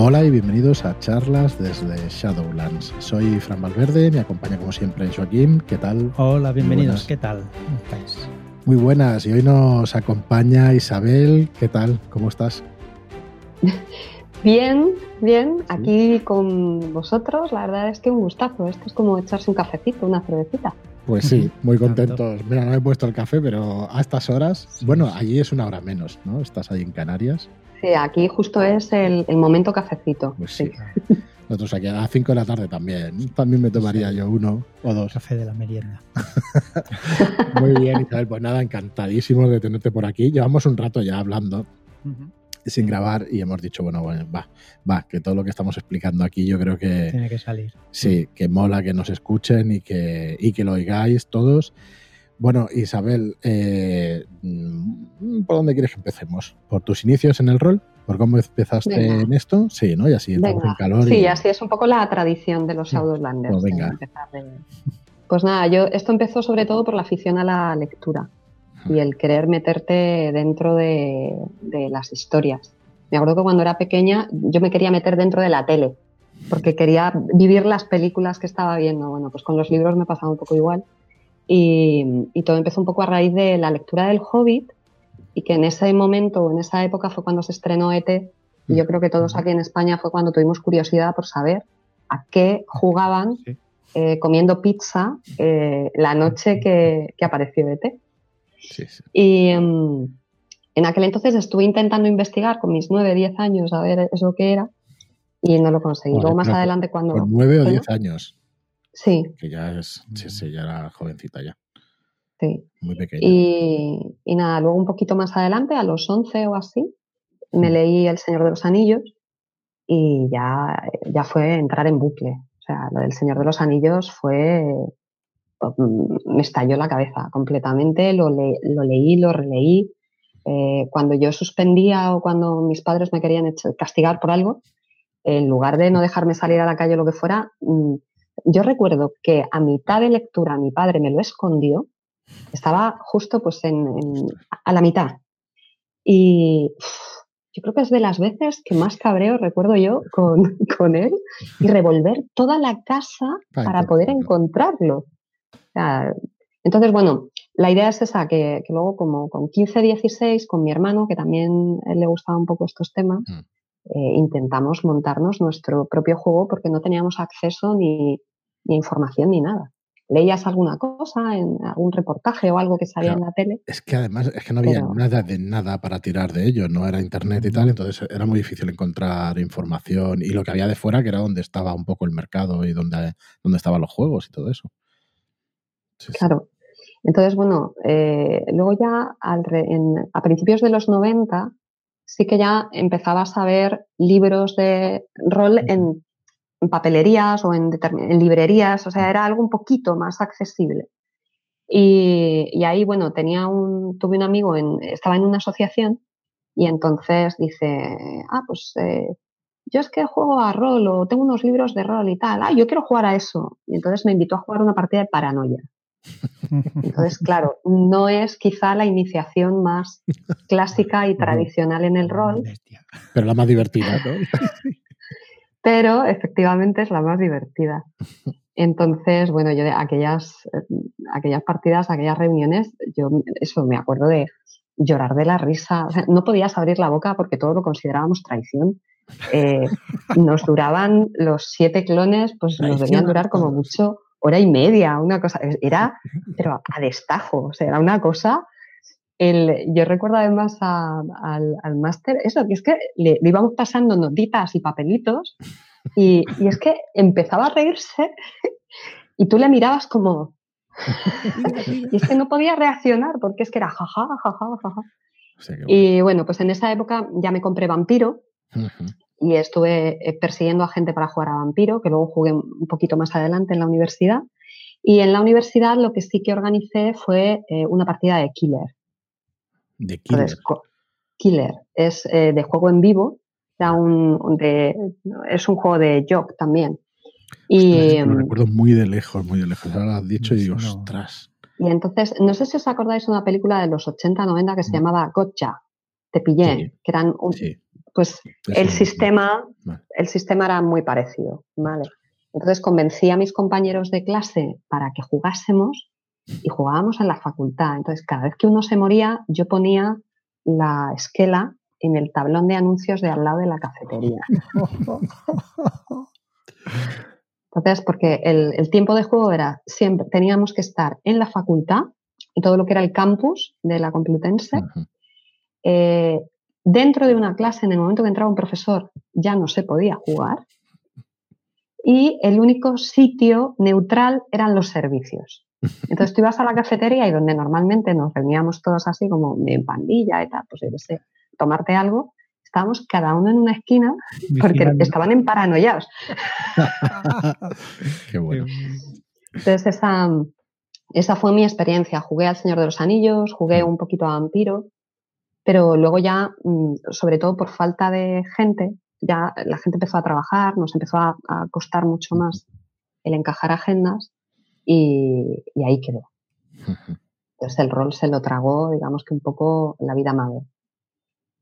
Hola y bienvenidos a charlas desde Shadowlands. Soy Fran Valverde, me acompaña como siempre Joaquín. ¿Qué tal? Hola, bienvenidos. ¿Qué tal? ¿Cómo estáis? Muy buenas. Y hoy nos acompaña Isabel. ¿Qué tal? ¿Cómo estás? Bien, bien. Aquí con vosotros. La verdad es que un gustazo. Esto es como echarse un cafecito, una cervecita. Pues sí, muy contentos. Mira, no he puesto el café, pero a estas horas, bueno, allí es una hora menos, ¿no? Estás ahí en Canarias. Sí, aquí justo es el, momento cafecito. Pues sí. Nosotros aquí a las 5 de la tarde también. También me tomaría yo uno o dos. Café de la merienda. Muy bien, Isabel. Pues nada, encantadísimos de tenerte por aquí. Llevamos un rato ya hablando. Sin grabar y hemos dicho, bueno, bueno, va, va, que todo lo que estamos explicando aquí yo creo que... Tiene que salir. Sí, que mola que nos escuchen y que, y que lo oigáis todos. Bueno, Isabel, eh, ¿por dónde quieres que empecemos? ¿Por tus inicios en el rol? ¿Por cómo empezaste en esto? Sí, ¿no? Y así entramos en calor. Sí, así es un poco la tradición de los Shadowlanders. Pues, venga. pues nada, yo esto empezó sobre todo por la afición a la lectura y el querer meterte dentro de, de las historias. Me acuerdo que cuando era pequeña yo me quería meter dentro de la tele porque quería vivir las películas que estaba viendo. Bueno, pues con los libros me pasaba un poco igual y, todo empezó un poco a raíz de la lectura del Hobbit y que en ese momento, en esa época fue cuando se estrenó ET y yo creo que todos aquí en España fue cuando tuvimos curiosidad por saber a qué jugaban eh, comiendo pizza eh, la noche que, apareció ET. Y em, en aquel entonces estuve intentando investigar con mis 9, 10 años a ver eso que era y no lo conseguí. Luego más adelante cuando... Con 9 o 10 años. Sí. Que ya es, sí, ya era jovencita ya. Sí. Muy pequeña. Y, nada, luego un poquito más adelante, a los 11 o así, me leí El Señor de los Anillos y ya, ya fue entrar en bucle. O sea, lo del Señor de los Anillos fue. Mm, me estalló la cabeza completamente, lo, lo leí, lo releí. Eh, cuando yo suspendía o cuando mis padres me querían castigar por algo, en lugar de no dejarme salir a la calle o lo que fuera, mm, yo recuerdo que a mitad de lectura mi padre me lo escondió, estaba justo pues en, a la mitad. Y yo creo que es de las veces que más cabreo recuerdo yo con, con él y revolver toda la casa para poder encontrarlo. Entonces, bueno, la idea es esa, que, luego como con 15, 16, con mi hermano, que también le gustaba un poco estos temas, mm. eh, intentamos montarnos nuestro propio juego porque no teníamos acceso ni, ni información ni nada. ¿Leías alguna cosa en algún reportaje o algo que salía en la tele? Es que además es que no había nada de nada para tirar de ello, no era internet y tal, entonces era muy difícil encontrar información y lo que había de fuera que era donde estaba un poco el mercado y donde, donde estaban los juegos y todo eso. Claro. Entonces, bueno, eh, luego ya a principios de los 90 sí que ya empezabas a ver libros de rol en en papelerías o en, librerías, o sea, era algo un poquito más accesible. Y, ahí, bueno, tenía un, tuve un amigo, en, estaba en una asociación y entonces dice, ah, pues eh, yo es que juego a rol o tengo unos libros de rol y tal, ah, yo quiero jugar a eso. Y entonces me invitó a jugar una partida de paranoia. Entonces, claro, no es quizá la iniciación más clásica y tradicional en el rol. Pero la más divertida, ¿no? pero efectivamente es la más divertida. Entonces, bueno, yo de aquellas, aquellas partidas, aquellas reuniones, yo eso me acuerdo de llorar de la risa. no podías abrir la boca porque todo lo considerábamos traición. Eh, nos duraban los siete clones, pues nos debían durar como mucho hora y media, una cosa. Era, pero a destajo, o sea, era una cosa yo recuerdo además al, máster eso, que es que le, íbamos pasando notitas y papelitos y, es que empezaba a reírse y tú le mirabas como... y es que no podía reaccionar porque es que era jaja, jaja, jaja. y bueno, pues en esa época ya me compré Vampiro y estuve eh, persiguiendo a gente para jugar a Vampiro, que luego jugué un poquito más adelante en la universidad. Y en la universidad lo que sí que organicé fue eh, una partida de Killer. De Killer. Killer es eh, de juego en vivo, un, de, es un juego de Jock también. Y, lo recuerdo muy de lejos, muy de lejos. Ahora lo has dicho y digo, ostras. Y entonces, no sé si os acordáis de una película de los 80-90 que se mm. llamaba Gotcha, Te pillé, que eran pues el sistema, el sistema era muy parecido, ¿vale? Entonces convencí a mis compañeros de clase para que jugásemos y jugábamos en la facultad. Entonces, cada vez que uno se moría, yo ponía la esquela en el tablón de anuncios de al lado de la cafetería. Entonces, porque el, tiempo de juego era siempre, teníamos que estar en la facultad y todo lo que era el campus de la Complutense. Eh, dentro de una clase, en el momento que entraba un profesor, ya no se podía jugar. Y el único sitio neutral eran los servicios. Entonces tú ibas a la cafetería y donde normalmente nos reuníamos todos así como en pandilla y tal, pues yo sé, tomarte algo, estábamos cada uno en una esquina porque estaban en paranoiados. Qué bueno. Entonces esa, esa fue mi experiencia. Jugué al Señor de los Anillos, jugué mm. un poquito a Vampiro, pero luego ya, mm, sobre todo por falta de gente, ya la gente empezó a trabajar, nos empezó a, costar mucho más el encajar agendas y, ahí quedó. Entonces el rol se lo tragó, digamos que un poco la vida madre.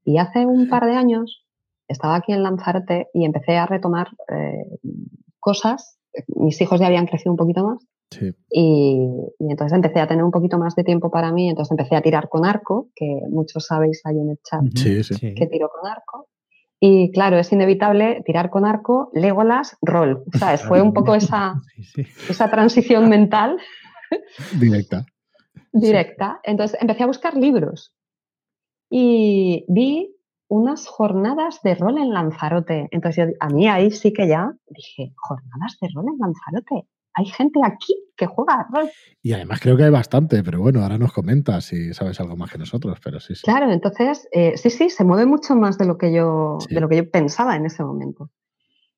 Y hace un par de años estaba aquí en Lanzarote y empecé a retomar eh, cosas. Mis hijos ya habían crecido un poquito más. Y, entonces empecé a tener un poquito más de tiempo para mí. Entonces empecé a tirar con arco, que muchos sabéis ahí en el chat que tiro con arco. Y claro, es inevitable tirar con arco, Legolas, rol. ¿Sabes? Fue un poco esa, esa transición mental. Directa. Directa. Entonces empecé a buscar libros y vi unas jornadas de rol en Lanzarote. Entonces a mí ahí sí que ya dije, jornadas de rol en Lanzarote. Hay gente aquí que juega rol. Y además creo que hay bastante, pero bueno, ahora nos comentas si sabes algo más que nosotros, pero sí, sí. Claro, entonces, eh, sí, sí, se mueve mucho más de lo que yo, de lo que yo pensaba en ese momento.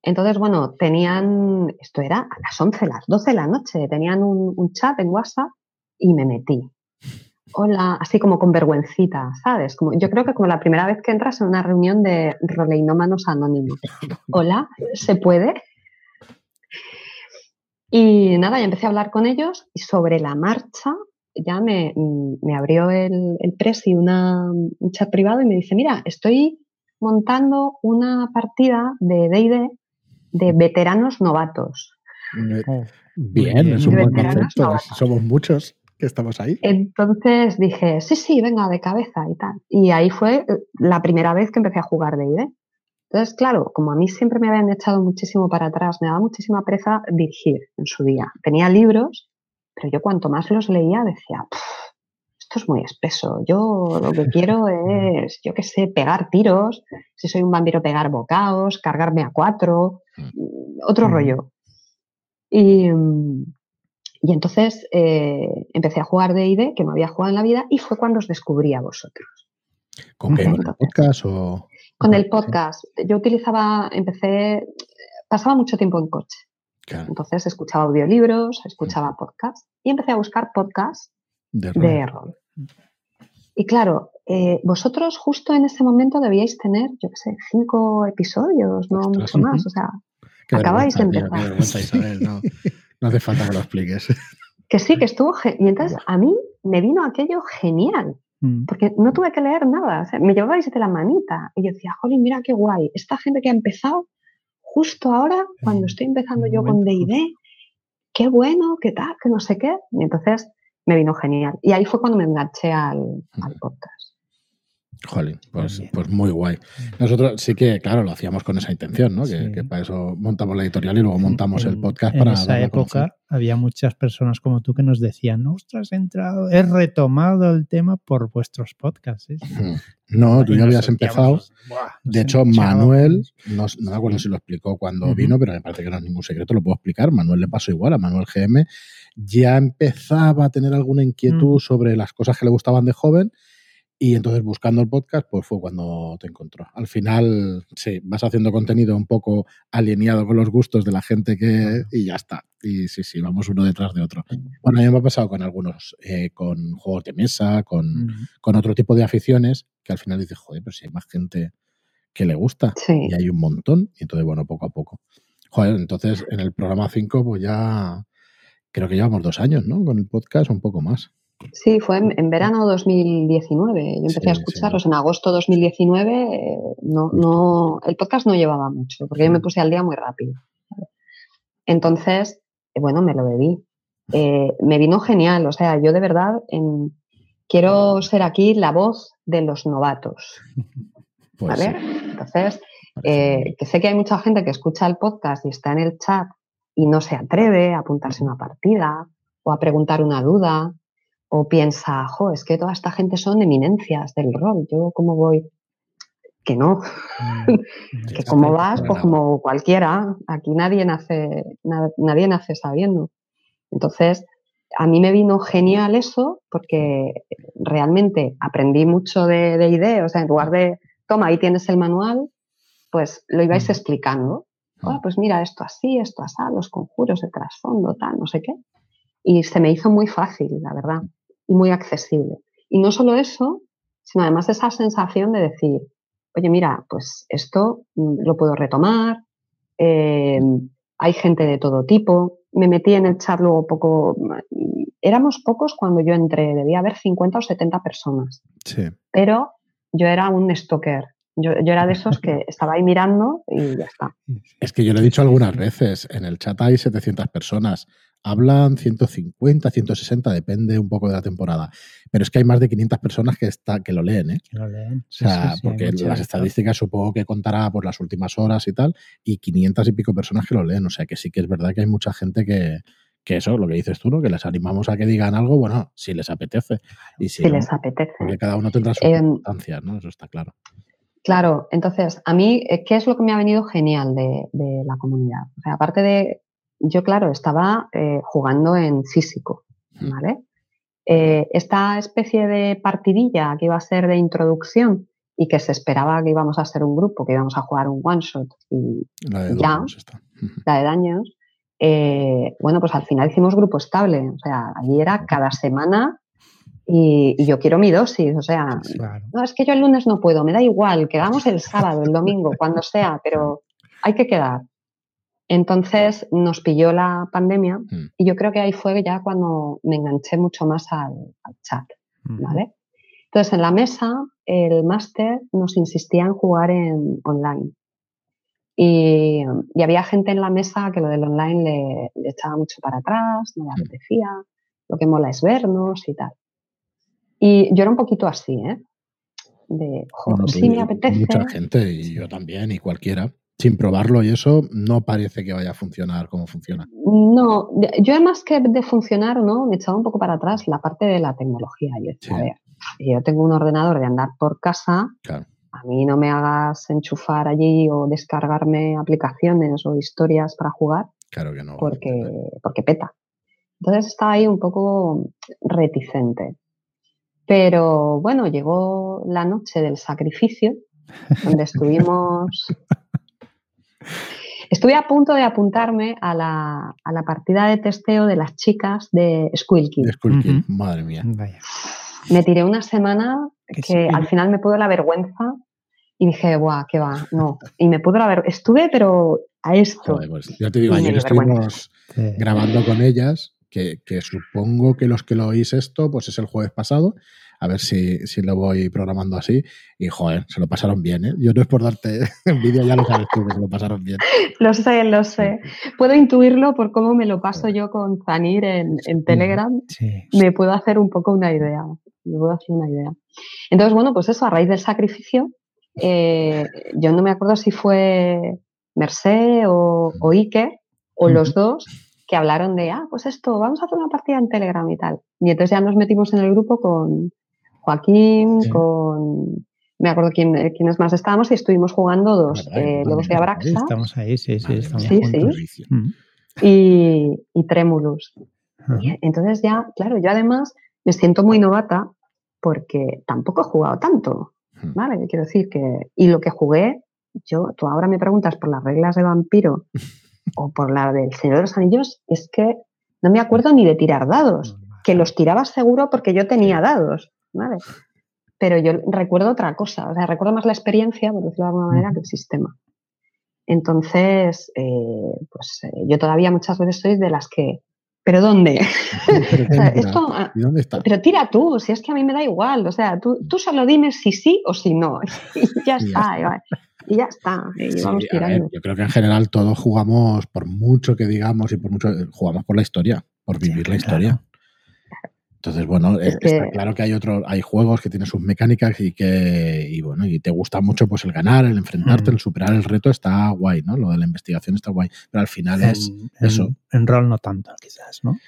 Entonces, bueno, tenían, esto era a las 11, las 12 de la noche, tenían un, un chat en WhatsApp y me metí hola, así como con vergüencita, ¿sabes? Como, yo creo que como la primera vez que entras en una reunión de roleinómanos anónimos. Hola, ¿se puede? Y nada, ya empecé a hablar con ellos y sobre la marcha ya me, abrió el, el presi una, un chat privado y me dice, mira, estoy montando una partida de D&D de veteranos novatos. Bien, es un buen concepto. Somos muchos que estamos ahí. Entonces dije, sí, sí, venga, de cabeza y tal. Y ahí fue eh, la primera vez que empecé a jugar de ID. Entonces, claro, como a mí siempre me habían echado muchísimo para atrás, me daba muchísima presa dirigir en su día. Tenía libros, pero yo cuanto más los leía decía, esto es muy espeso. Yo lo que quiero es, yo qué sé, pegar tiros. Si soy un vampiro, pegar bocaos, cargarme a cuatro, mm. otro rollo. Y, mm, y entonces eh, empecé a jugar de ID, que no había jugado en la vida, y fue cuando os descubrí a vosotros. ¿Con qué? ¿Con el podcast o...? Con el podcast. Yo utilizaba, empecé, pasaba mucho tiempo en coche. Entonces escuchaba audiolibros, escuchaba podcasts y empecé a buscar podcasts de rol. Y claro, eh, vosotros justo en ese momento debíais tener, yo qué sé, cinco episodios, no mucho más. O sea, acabáis de empezar. No hace falta que lo expliques. Que sí, que estuvo. Y entonces a mí me vino aquello genial. Mm. Porque no tuve que leer nada. me llevabais de la manita. Y yo decía, jolín, mira qué guay. Esta gente que ha empezado justo ahora, cuando estoy empezando yo con DD, qué bueno, qué tal, que no sé qué. Y entonces me vino genial. Y ahí fue cuando me enganché al podcast. Jolín, pues, pues muy guay. Nosotros sí que, claro, lo hacíamos con esa intención, ¿no? Que, para eso montamos la editorial y luego montamos el podcast en para. En esa época había muchas personas como tú que nos decían, ostras, he entrado, he retomado el tema por vuestros podcasts. ¿eh? No, tú ya habías empezado. de hecho, Manuel, no, me acuerdo si lo explicó cuando vino, pero me parece que no es ningún secreto, lo puedo explicar. Manuel le pasó igual, a Manuel GM ya empezaba a tener alguna inquietud sobre las cosas que le gustaban de joven y entonces buscando el podcast, pues fue cuando te encontró. Al final, sí, vas haciendo contenido un poco alineado con los gustos de la gente que... y ya está. Y sí, sí, vamos uno detrás de otro. Bueno, a mí me ha pasado con algunos, eh, con juegos de mesa, con, con, otro tipo de aficiones, que al final dices, joder, pero si hay más gente que le gusta. Y hay un montón. Y entonces, bueno, poco a poco. Joder, entonces en el programa 5, pues ya creo que llevamos dos años, ¿no? Con el podcast, un poco más. Sí, fue en, verano 2019. Yo empecé a escucharlos en agosto 2019. Eh, no, no, el podcast no llevaba mucho, porque yo me puse al día muy rápido. Entonces, eh, bueno, me lo bebí. Eh, me vino genial. O sea, yo de verdad quiero ser aquí la voz de los novatos. Pues ¿Vale? Entonces, que sé que hay mucha gente que escucha el podcast y está en el chat y no se atreve a apuntarse una partida o a preguntar una duda o piensa, jo, es que toda esta gente son eminencias del rol, yo cómo voy, que no, mm, que como vas, pues como cualquiera, aquí nadie nace, nadie nace sabiendo. Entonces, a mí me vino genial eso porque realmente aprendí mucho de, de ideas, o sea, en lugar de, toma, ahí tienes el manual, pues lo ibais mm. explicando. Ah, pues mira, esto así, esto así, los conjuros, el trasfondo, tal, no sé qué. Y se me hizo muy fácil, la verdad y muy accesible. Y no solo eso, sino además esa sensación de decir, oye, mira, pues esto mm, lo puedo retomar, eh, hay gente de todo tipo. Me metí en el chat luego poco, éramos pocos cuando yo entré, debía haber 50 o 70 personas. Sí. Pero yo era un stalker. Yo, yo, era de esos que estaba ahí mirando y ya está. Es que yo lo he dicho algunas veces, en el chat hay 700 personas hablan 150, 160, depende un poco de la temporada. Pero es que hay más de 500 personas que, está, que lo leen, ¿eh? Que lo leen. o sea, porque las estadísticas supongo que contará por las últimas horas y tal, y 500 y pico personas que lo leen. O sea, que sí que es verdad que hay mucha gente que, que eso, lo que dices tú, ¿no? Que les animamos a que digan algo, bueno, si les apetece. Y si, les apetece. Porque cada uno tendrá sus eh, ¿no? Eso está claro. Claro, entonces, a mí, eh, ¿qué es lo que me ha venido genial de, de la comunidad? O sea, aparte de yo, claro, estaba eh, jugando en físico, ¿vale? Eh, esta especie de partidilla que iba a ser de introducción y que se esperaba que íbamos a ser un grupo, que íbamos a jugar un one shot y la de ya, la de daños, eh, bueno, pues al final hicimos grupo estable, o sea, allí era cada semana y, yo quiero mi dosis, o sea, no, es que yo el lunes no puedo, me da igual, quedamos el sábado, el domingo, cuando sea, pero hay que quedar. Entonces nos pilló la pandemia mm. y yo creo que ahí fue ya cuando me enganché mucho más al, chat, ¿vale? Entonces en la mesa el máster nos insistía en jugar en online. Y, había gente en la mesa que lo del online le, echaba mucho para atrás, no le mm. apetecía, lo que mola es vernos y tal. Y yo era un poquito así, ¿eh? De, joder, sí, me apetece. Mucha gente, y yo también, y cualquiera sin probarlo y eso, no parece que vaya a funcionar como funciona. No, yo además que de funcionar, ¿no? Me echaba un poco para atrás la parte de la tecnología. Yo, a ver, yo tengo un ordenador de andar por casa, a mí no me hagas enchufar allí o descargarme aplicaciones o historias para jugar. Claro que no. Porque, porque peta. Entonces estaba ahí un poco reticente. Pero bueno, llegó la noche del sacrificio, donde estuvimos Estuve a punto de apuntarme a la, a la, partida de testeo de las chicas de Squilky. De madre mía. Me tiré una semana que al final me pudo la vergüenza y dije, guau, qué va, no. Y me pudo la vergüenza. Estuve, pero a esto. pues ya te digo, ayer estuvimos grabando con ellas, que, que, supongo que los que lo oís esto, pues es el jueves pasado, a ver si, si, lo voy programando así. Y joder, se lo pasaron bien, ¿eh? Yo no es por darte envidia, ya lo sabes tú, que se lo pasaron bien. Lo sé, lo sé. Puedo intuirlo por cómo me lo paso yo con Zanir en, en Telegram. Me puedo hacer un poco una idea. Me puedo hacer una idea. Entonces, bueno, pues eso, a raíz del sacrificio, eh, yo no me acuerdo si fue Mercé o, o Ike, o los dos, que hablaron de, ah, pues esto, vamos a hacer una partida en Telegram y tal. Y entonces ya nos metimos en el grupo con, Joaquín, con me acuerdo quién, quiénes más estábamos y estuvimos jugando dos, eh, Lobos de Abraxa. Estamos ahí, sí, sí, estamos sí, Sí. Mm. Y, y Tremulus. entonces ya, claro, yo además me siento muy novata porque tampoco he jugado tanto, ¿vale? Quiero decir que, y lo que jugué, yo, tú ahora me preguntas por las reglas de vampiro o por la del Señor de los Anillos, es que no me acuerdo ni de tirar dados, que los tiraba seguro porque yo tenía dados. ¿Vale? Pero yo recuerdo otra cosa, o sea, recuerdo más la experiencia, por decirlo de alguna manera, que el sistema. Entonces, eh, pues eh, yo todavía muchas veces soy de las que ¿pero dónde? ¿Pero, O sea, qué esto, ah, ¿Y dónde está? pero tira tú, si es que a mí me da igual. O sea, tú, tú solo dime si sí o si no. Y ya está. y ya está. Y Sí, vamos ver, yo creo que en general todos jugamos, por mucho que digamos y por mucho, jugamos por la historia, por Sí, vivir la claro. Entonces, bueno, Es eh, está que- claro que hay otros, hay juegos que tienen sus mecánicas y que, y bueno, y te gusta mucho pues el ganar, el enfrentarte, Mm. el superar el reto está guay, ¿no? Lo de la investigación está guay. Pero al final es, En, eso. en rol no tanto, quizás, ¿no?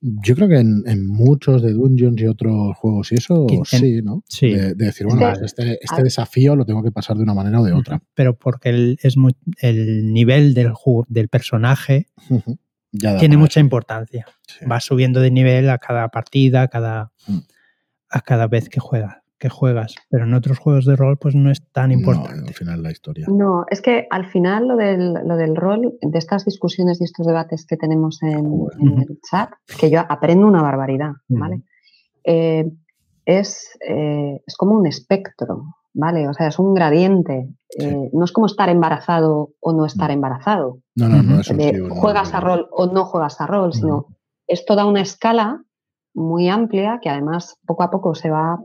yo creo que en, en muchos de Dungeons y otros juegos y eso, sí, ¿no? sí. De, de decir, bueno, este, este desafío lo tengo que pasar de una manera o de otra. Pero porque el, es muy, el nivel del, juego, del personaje. Ya tiene mucha importancia. Sí. Va subiendo de nivel a cada partida, a cada, Mm. a cada vez que juegas, que juegas. Pero en otros juegos de rol, pues no es tan No, importante. al final la historia. No, es que al final lo del, lo del rol, de estas discusiones y estos debates que tenemos en, Ujú. el chat, que yo aprendo una barbaridad. ¿vale? Eh, es, eh, es como un espectro, ¿vale? O sea, es un gradiente. Sí. Eh, no es como estar embarazado o no estar embarazado. No, no, no, uno- juegas a rol o no juegas a rol, sino es toda una escala muy amplia que además poco a poco se va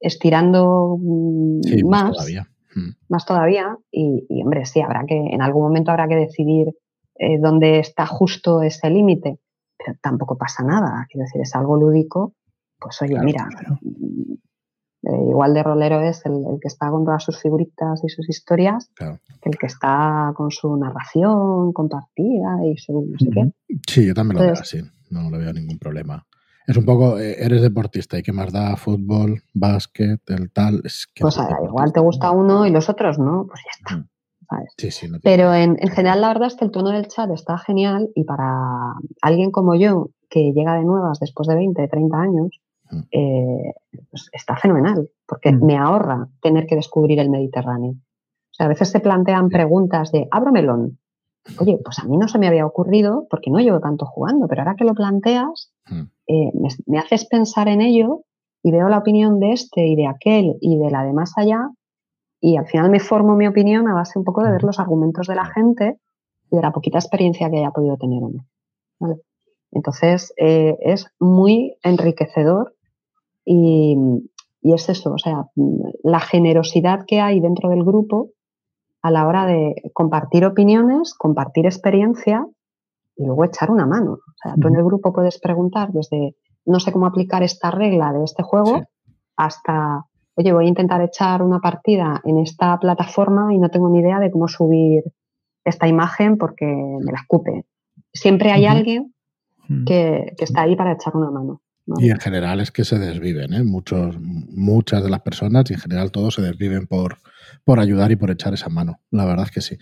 estirando mm, Sí, más más, todavía. Mm. más todavía y, y, hombre, sí, habrá que, en algún momento habrá que decidir eh, dónde está justo ese límite, pero tampoco pasa nada, quiero decir, es algo lúdico, pues oye, Claro, mira, claro. Eh, igual de rolero es el, el que está con todas sus figuritas y sus historias Claro. que el que está con su narración compartida y su no sé qué. Sí, yo también lo veo Entonces- así. No le veo ningún problema. Es un poco, eh, eres deportista y qué más da fútbol, básquet, el tal. Es que Pues eres ah, igual te gusta uno y los otros no, pues ya está. ¿sabes? Sí, sí, no Pero en, en general la verdad es que el tono del chat está genial y para alguien como yo, que llega de nuevas después de 20, 30 años. Eh, pues está fenomenal, porque Mm. me ahorra tener que descubrir el Mediterráneo. O sea, a veces se plantean preguntas de, abro melón. Oye, pues a mí no se me había ocurrido porque no llevo tanto jugando, pero ahora que lo planteas, Mm. eh, me, me haces pensar en ello y veo la opinión de este y de aquel y de la de más allá y al final me formo mi opinión a base un poco de ver los argumentos de la gente y de la poquita experiencia que haya podido tener uno. ¿vale? Entonces, eh, es muy enriquecedor y, y es eso, o sea, la generosidad que hay dentro del grupo a la hora de compartir opiniones, compartir experiencia y luego echar una mano. O sea, tú en el grupo puedes preguntar desde no sé cómo aplicar esta regla de este juego Sí. hasta, oye, voy a intentar echar una partida en esta plataforma y no tengo ni idea de cómo subir esta imagen porque me la escupe. Siempre hay alguien Mm. que, que está ahí para echar una mano. ¿No? Y en general es que se desviven, ¿eh? Muchos, muchas de las personas y en general todos se desviven por, por ayudar y por echar esa mano. La verdad es que sí.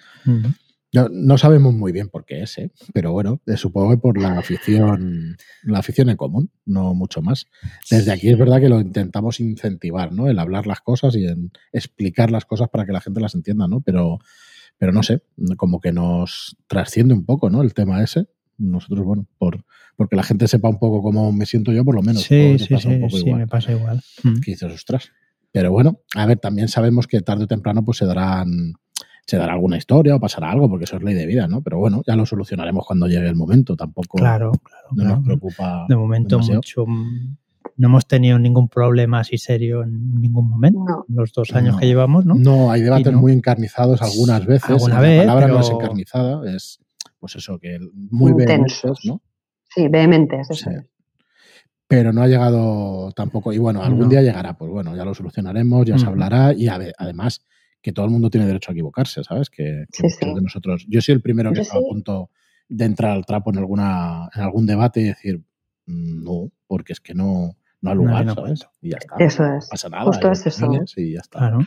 No, no sabemos muy bien por qué es, ¿eh? pero bueno, eh, supongo que por la afición, la afición en común, no mucho más. Desde aquí es verdad que lo intentamos incentivar, ¿no? El hablar las cosas y en explicar las cosas para que la gente las entienda, ¿no? Pero, pero no sé, como que nos trasciende un poco, ¿no? El tema ese. Nosotros, bueno, por porque la gente sepa un poco cómo me siento yo, por lo menos. Sí, sí, un sí, poco sí, igual me pasa igual. Mm. que dices, ostras. Pero bueno, a ver, también sabemos que tarde o temprano pues se darán se dará alguna historia o pasará algo, porque eso es ley de vida, ¿no? Pero bueno, ya lo solucionaremos cuando llegue el momento. Tampoco Claro, claro. no claro. nos preocupa. De momento demasiado. mucho. mm, No hemos tenido ningún problema así serio en ningún momento. No. Los dos años No. que llevamos, ¿no? No, hay debates no. muy encarnizados algunas veces. Alguna la vez, palabra no pero- es encarnizada, es pues eso, que muy Intensos. vehementes, ¿no? Sí, vehementes. eso Sí. es. Pero no ha llegado tampoco. Y bueno, algún No. día llegará, pues bueno, ya lo solucionaremos, ya se hablará. Y ade- además, que todo el mundo tiene derecho a equivocarse, ¿sabes? Que, que Sí, muchos sí. de nosotros. Yo soy el primero que está a punto de entrar al trapo en alguna, en algún debate y decir "Mm, no, porque es que no, no hay No, lugar, no ¿sabes? Y ya está. Eso No es. pasa nada. Justo es eso. Y ya está. Claro.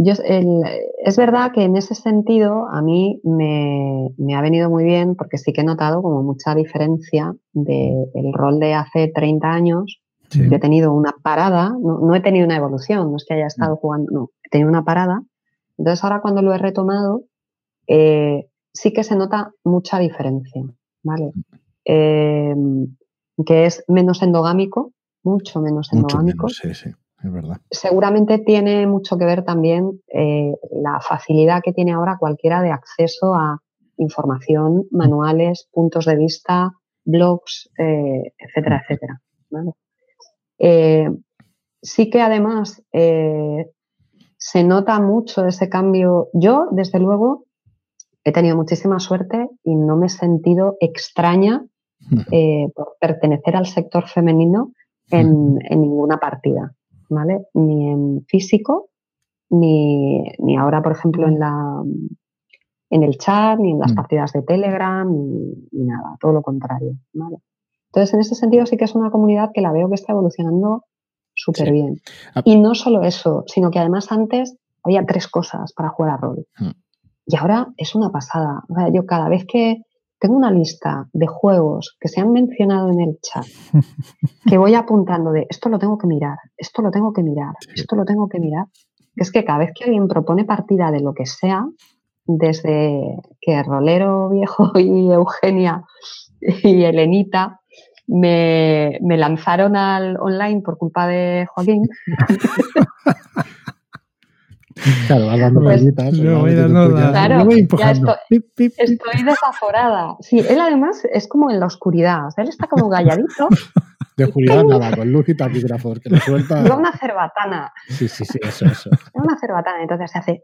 Yo, el- es verdad que en ese sentido a mí me, me ha venido muy bien porque sí que he notado como mucha diferencia del rol de hace 30 años. Sí. Yo he tenido una parada, no, no he tenido una evolución, no es que haya estado Mm. jugando, no, he tenido una parada. Entonces ahora cuando lo he retomado, eh, sí que se nota mucha diferencia, ¿vale? Eh, que es menos endogámico, mucho menos Mucho endogámico menos, sí, sí, es verdad. seguramente tiene mucho que ver también eh, la facilidad que tiene ahora cualquiera de acceso a información, manuales, puntos de vista, blogs, eh, etcétera, etcétera. Eh, sí que además se nota mucho ese cambio. Yo, desde luego, he tenido muchísima suerte y no me he sentido extraña por pertenecer al sector femenino en, ninguna partida, ¿vale? Ni en físico, ni, ni ahora, por ejemplo, en la en el chat, ni en las mm. partidas de Telegram, ni, nada, todo lo contrario. Entonces, en ese sentido sí que es una comunidad que la veo que está evolucionando súper bien. Ah. Y no solo eso, sino que además antes había tres cosas para jugar a rol. Mm. Y ahora es una pasada. yo cada vez que tengo una lista de juegos que se han mencionado en el chat, que voy apuntando de esto lo tengo que mirar, esto lo tengo que mirar, esto lo tengo que mirar, es que cada vez que alguien propone partida de lo que sea, desde que Rolero Viejo y Eugenia y Elenita me, lanzaron al online por culpa de Joaquín. Claro, vas dando pues, Claro, ya estoy, estoy, desaforada. Sí, él además es como en la oscuridad. él está como galladito. De oscuridad nada, con luz y taquígrafos, que lo suelta. una cerbatana. Sí, sí, sí, eso, eso. una cerbatana, entonces se hace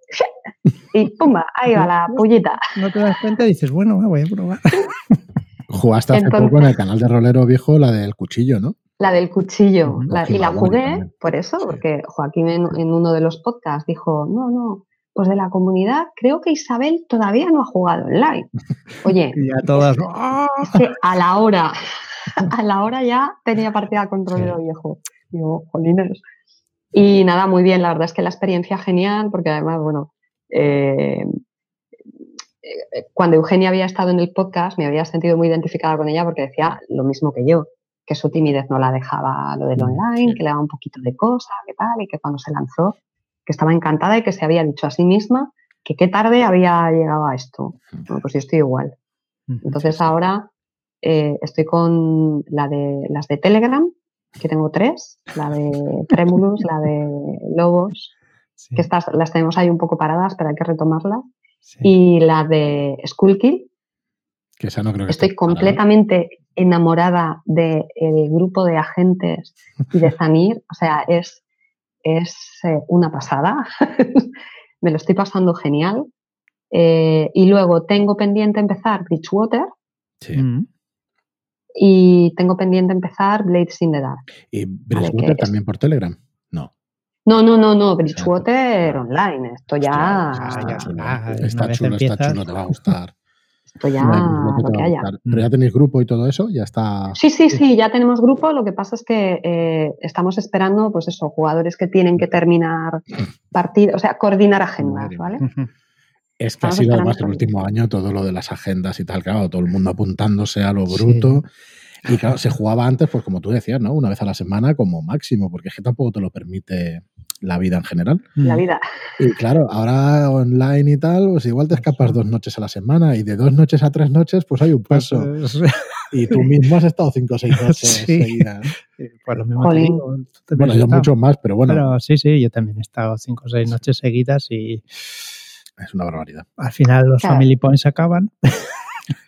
y pumba, ahí va la pullita. No te das cuenta y dices, bueno, voy a probar. Jugaste hace poco en el canal de Rolero Viejo la del cuchillo, ¿no? La del cuchillo. y la jugué por eso, porque Joaquín en, uno de los podcasts dijo, no, no, pues de la comunidad creo que Isabel todavía no ha jugado online. Oye, todas... a la hora, a la hora ya tenía partida con Rolero Viejo. Digo, jolines. Y nada, muy bien, la verdad es que la experiencia genial, porque además, bueno, eh, eh, cuando Eugenia había estado en el podcast, me había sentido muy identificada con ella porque decía lo mismo que yo, que su timidez no la dejaba lo del mm, online, que le daba un poquito de cosa, que tal, y que cuando se lanzó, que estaba encantada y que se había dicho a sí misma que qué tarde había llegado a esto. Bueno, pues yo estoy igual. Entonces ahora eh, estoy con la de, las de Telegram, que tengo tres, la de Tremulus, la de Lobos que estas las tenemos ahí un poco paradas, pero hay que retomarlas. Y la de Skullkill. Que esa no creo que Estoy completamente enamorada del grupo de agentes y de Zanir. o sea, es, es eh, una pasada. Me lo estoy pasando genial. Eh, y luego tengo pendiente empezar Bridgewater. Sí. Mm. Y tengo pendiente empezar Blades in the Dark. ¿Y Bridgewater también por Telegram? No. No, no, no, no, Bridgewater online. Esto ya. está chulo, está chulo, te va a gustar. Esto ya lo que haya. Pero ya tenéis grupo y todo eso, ya está. Sí, sí, sí, ya tenemos grupo. Lo que pasa es que eh, estamos esperando, pues eso, jugadores que tienen que terminar partidos, o sea, coordinar agendas, ¿vale? Es que ha sido además el último año todo lo de las agendas y tal, claro, todo el mundo apuntándose a lo bruto. Y claro, se jugaba antes, pues como tú decías, ¿no? Una vez a la semana como máximo, porque es que tampoco te lo permite la vida en general. La vida. Y claro, ahora online y tal, pues igual te escapas dos noches a la semana y de dos noches a tres noches, pues hay un paso. Pues, y tú mismo has estado cinco o seis noches seguidas. Pues lo mismo digo, Bueno, yo mucho más, pero bueno. Pero sí, sí, yo también he estado cinco o seis noches seguidas y. Es una barbaridad. Al final los family points acaban.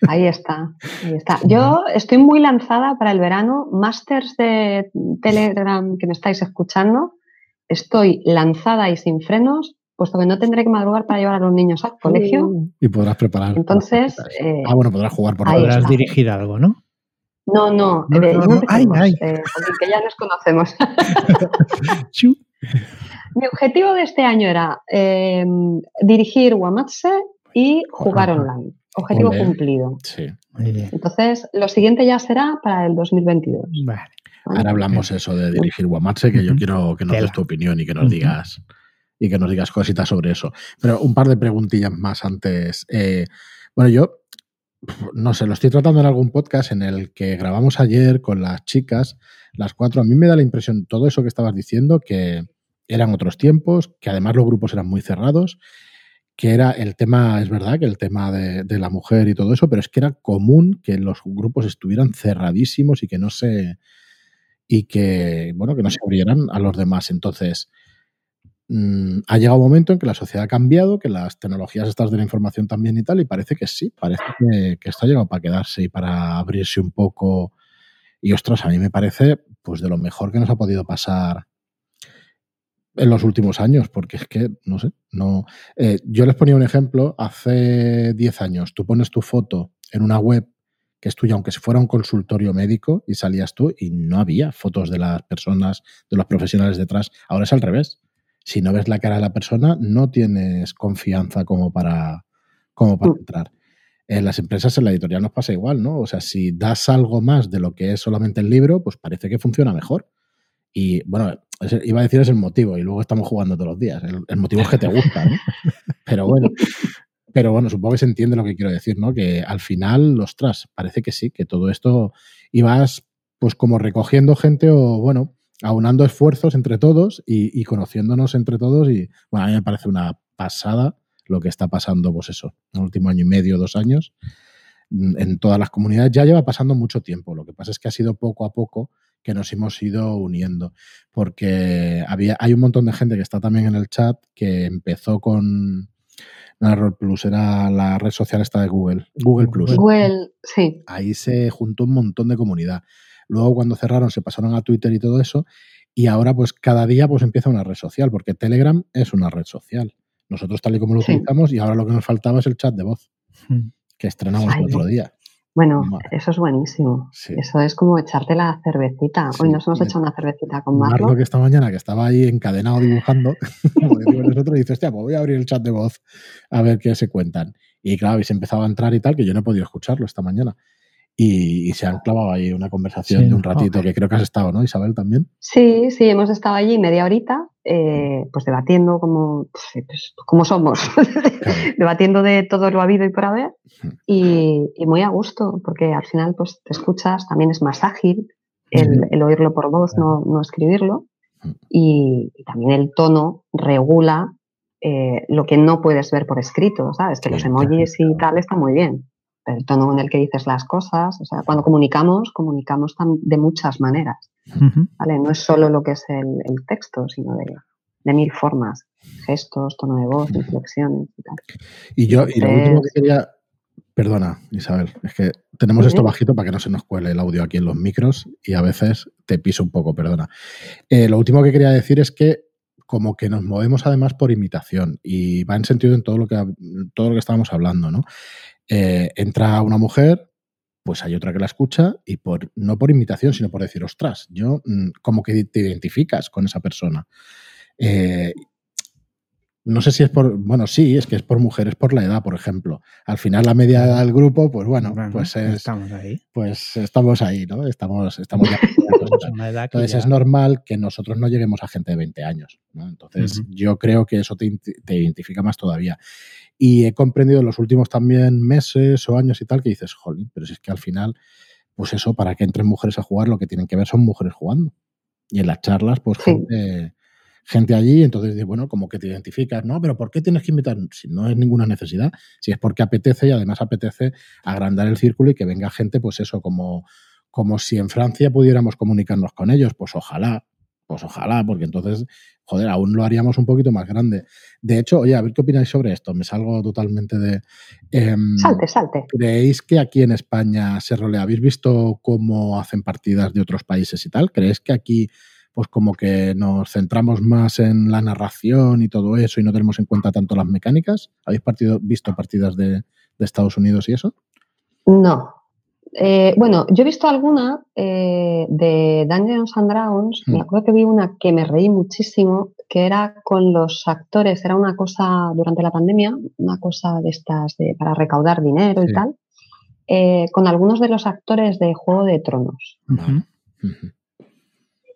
Ahí está, ahí está. Yo estoy muy lanzada para el verano. Masters de Telegram que me estáis escuchando, estoy lanzada y sin frenos, puesto que no tendré que madrugar para llevar a los niños al colegio. Y podrás preparar. Entonces. Eh, ah, bueno, podrás jugar por ahí. Podrás dirigir algo, ¿no? No, no, no, eh, que ya nos conocemos. Mi objetivo de este año era dirigir Wamatse y jugar online. Objetivo cumplido. Sí. Entonces, lo siguiente ya será para el 2022. Vale. Ahora hablamos eso de dirigir Guamatse, que yo quiero que nos des tu opinión y que nos digas y que nos digas cositas sobre eso. Pero un par de preguntillas más antes. Eh, bueno, yo no sé, lo estoy tratando en algún podcast en el que grabamos ayer con las chicas, las cuatro. A mí me da la impresión, todo eso que estabas diciendo, que eran otros tiempos, que además los grupos eran muy cerrados, que era el tema, es verdad que el tema de, la mujer y todo eso, pero es que era común que los grupos estuvieran cerradísimos y que no se, y que, bueno, que no se abrieran a los demás. Entonces, mm, ha llegado un momento en que la sociedad ha cambiado, que las tecnologías estas de la información también y tal, y parece que sí, parece que, que esto ha llegado para quedarse y para abrirse un poco. Y ostras, a mí me parece pues de lo mejor que nos ha podido pasar en los últimos años, porque es que, no sé, no. Eh, yo les ponía un ejemplo, hace 10 años, tú pones tu foto en una web que es tuya, aunque si fuera un consultorio médico y salías tú y no había fotos de las personas, de los profesionales detrás. Ahora es al revés. Si no ves la cara de la persona, no tienes confianza como para, como para mm. entrar. En las empresas, en la editorial nos pasa igual, ¿no? O sea, si das algo más de lo que es solamente el libro, pues parece que funciona mejor. Y bueno, iba a decir es el motivo, y luego estamos jugando todos los días. El, motivo es que te gusta, ¿no? Pero bueno, pero bueno, supongo que se entiende lo que quiero decir, ¿no? Que al final, ostras, parece que sí, que todo esto ibas pues como recogiendo gente o bueno, aunando esfuerzos entre todos y, conociéndonos entre todos y bueno, a mí me parece una pasada lo que está pasando, pues eso, en el último año y medio, dos años, en todas las comunidades. Ya lleva pasando mucho tiempo, lo que pasa es que ha sido poco a poco que nos hemos ido uniendo. Porque había, hay un montón de gente que está también en el chat que empezó con. No Plus, era la red social esta de Google. Google Plus. Google, sí. Ahí se juntó un montón de comunidad. Luego, cuando cerraron, se pasaron a Twitter y todo eso. Y ahora, pues cada día pues empieza una red social, porque Telegram es una red social. Nosotros, tal y como lo utilizamos, y ahora lo que nos faltaba es el chat de voz, hmm. que estrenamos el otro día. Bueno, eso es buenísimo. Eso es como echarte la cervecita. Hoy nos hemos echado una cervecita con Marco. Marco que esta mañana, que estaba ahí encadenado dibujando, como decimos nosotros, dice, hostia, pues voy a abrir el chat de voz a ver qué se cuentan. Y claro, habéis empezado a entrar y tal, que yo no he podido escucharlo esta mañana. Y, se han clavado ahí una conversación de un ratito, que creo que has estado, ¿no, Isabel, también? Sí, sí, hemos estado allí media horita, eh, pues debatiendo como, pues, como somos, debatiendo de todo lo habido y por haber, y, muy a gusto, porque al final pues te escuchas, también es más ágil el, oírlo por voz, no, no escribirlo, y, también el tono regula eh, lo que no puedes ver por escrito, ¿sabes? Que los emojis y tal está muy bien el tono en el que dices las cosas. O sea, cuando comunicamos, comunicamos de muchas maneras. ¿vale? No es solo lo que es el, texto, sino de, mil formas. Gestos, tono de voz, inflexiones y tal. Y yo, y lo último que quería. Perdona, Isabel, es que tenemos esto bajito para que no se nos cuele el audio aquí en los micros y a veces te piso un poco, perdona. Eh, lo último que quería decir es que como que nos movemos además por imitación y va en sentido en todo lo que todo lo que estábamos hablando, ¿no? Eh, entra una mujer, pues hay otra que la escucha y por, no por imitación, sino por decir, ostras, yo mm, como que te identificas con esa persona. Eh, no sé si es por, bueno, sí, es que es por mujeres por la edad, por ejemplo. Al final la media del grupo, pues bueno, pues estamos ahí. Pues estamos ahí, ¿no? Estamos, estamos Entonces es normal que nosotros no lleguemos a gente de 20 años, Entonces yo creo que eso te, te, identifica más todavía. Y he comprendido en los últimos también meses o años y tal que dices, jolín, pero si es que al final, pues eso, para que entren mujeres a jugar, lo que tienen que ver son mujeres jugando. Y en las charlas, pues gente, gente, allí, entonces, bueno, como que te identificas, ¿no? Pero ¿por qué tienes que invitar? Si no es ninguna necesidad, si es porque apetece y además apetece agrandar el círculo y que venga gente, pues eso, como, como si en Francia pudiéramos comunicarnos con ellos, pues ojalá, pues ojalá, porque entonces, joder, aún lo haríamos un poquito más grande. De hecho, oye, a ver qué opináis sobre esto. Me salgo totalmente de. Em, salte, salte. ¿Creéis que aquí en España se rolea? ¿Habéis visto cómo hacen partidas de otros países y tal? ¿Creéis que aquí, pues como que nos centramos más en la narración y todo eso y no tenemos en cuenta tanto las mecánicas? ¿Habéis partido, visto partidas de Estados Unidos y eso? No, eh, bueno, yo he visto alguna eh, de Dungeons and Dragons. Me mm. acuerdo que vi una que me reí muchísimo, que era con los actores. Era una cosa durante la pandemia, una cosa de estas de, para recaudar dinero y tal, eh, con algunos de los actores de Juego de Tronos.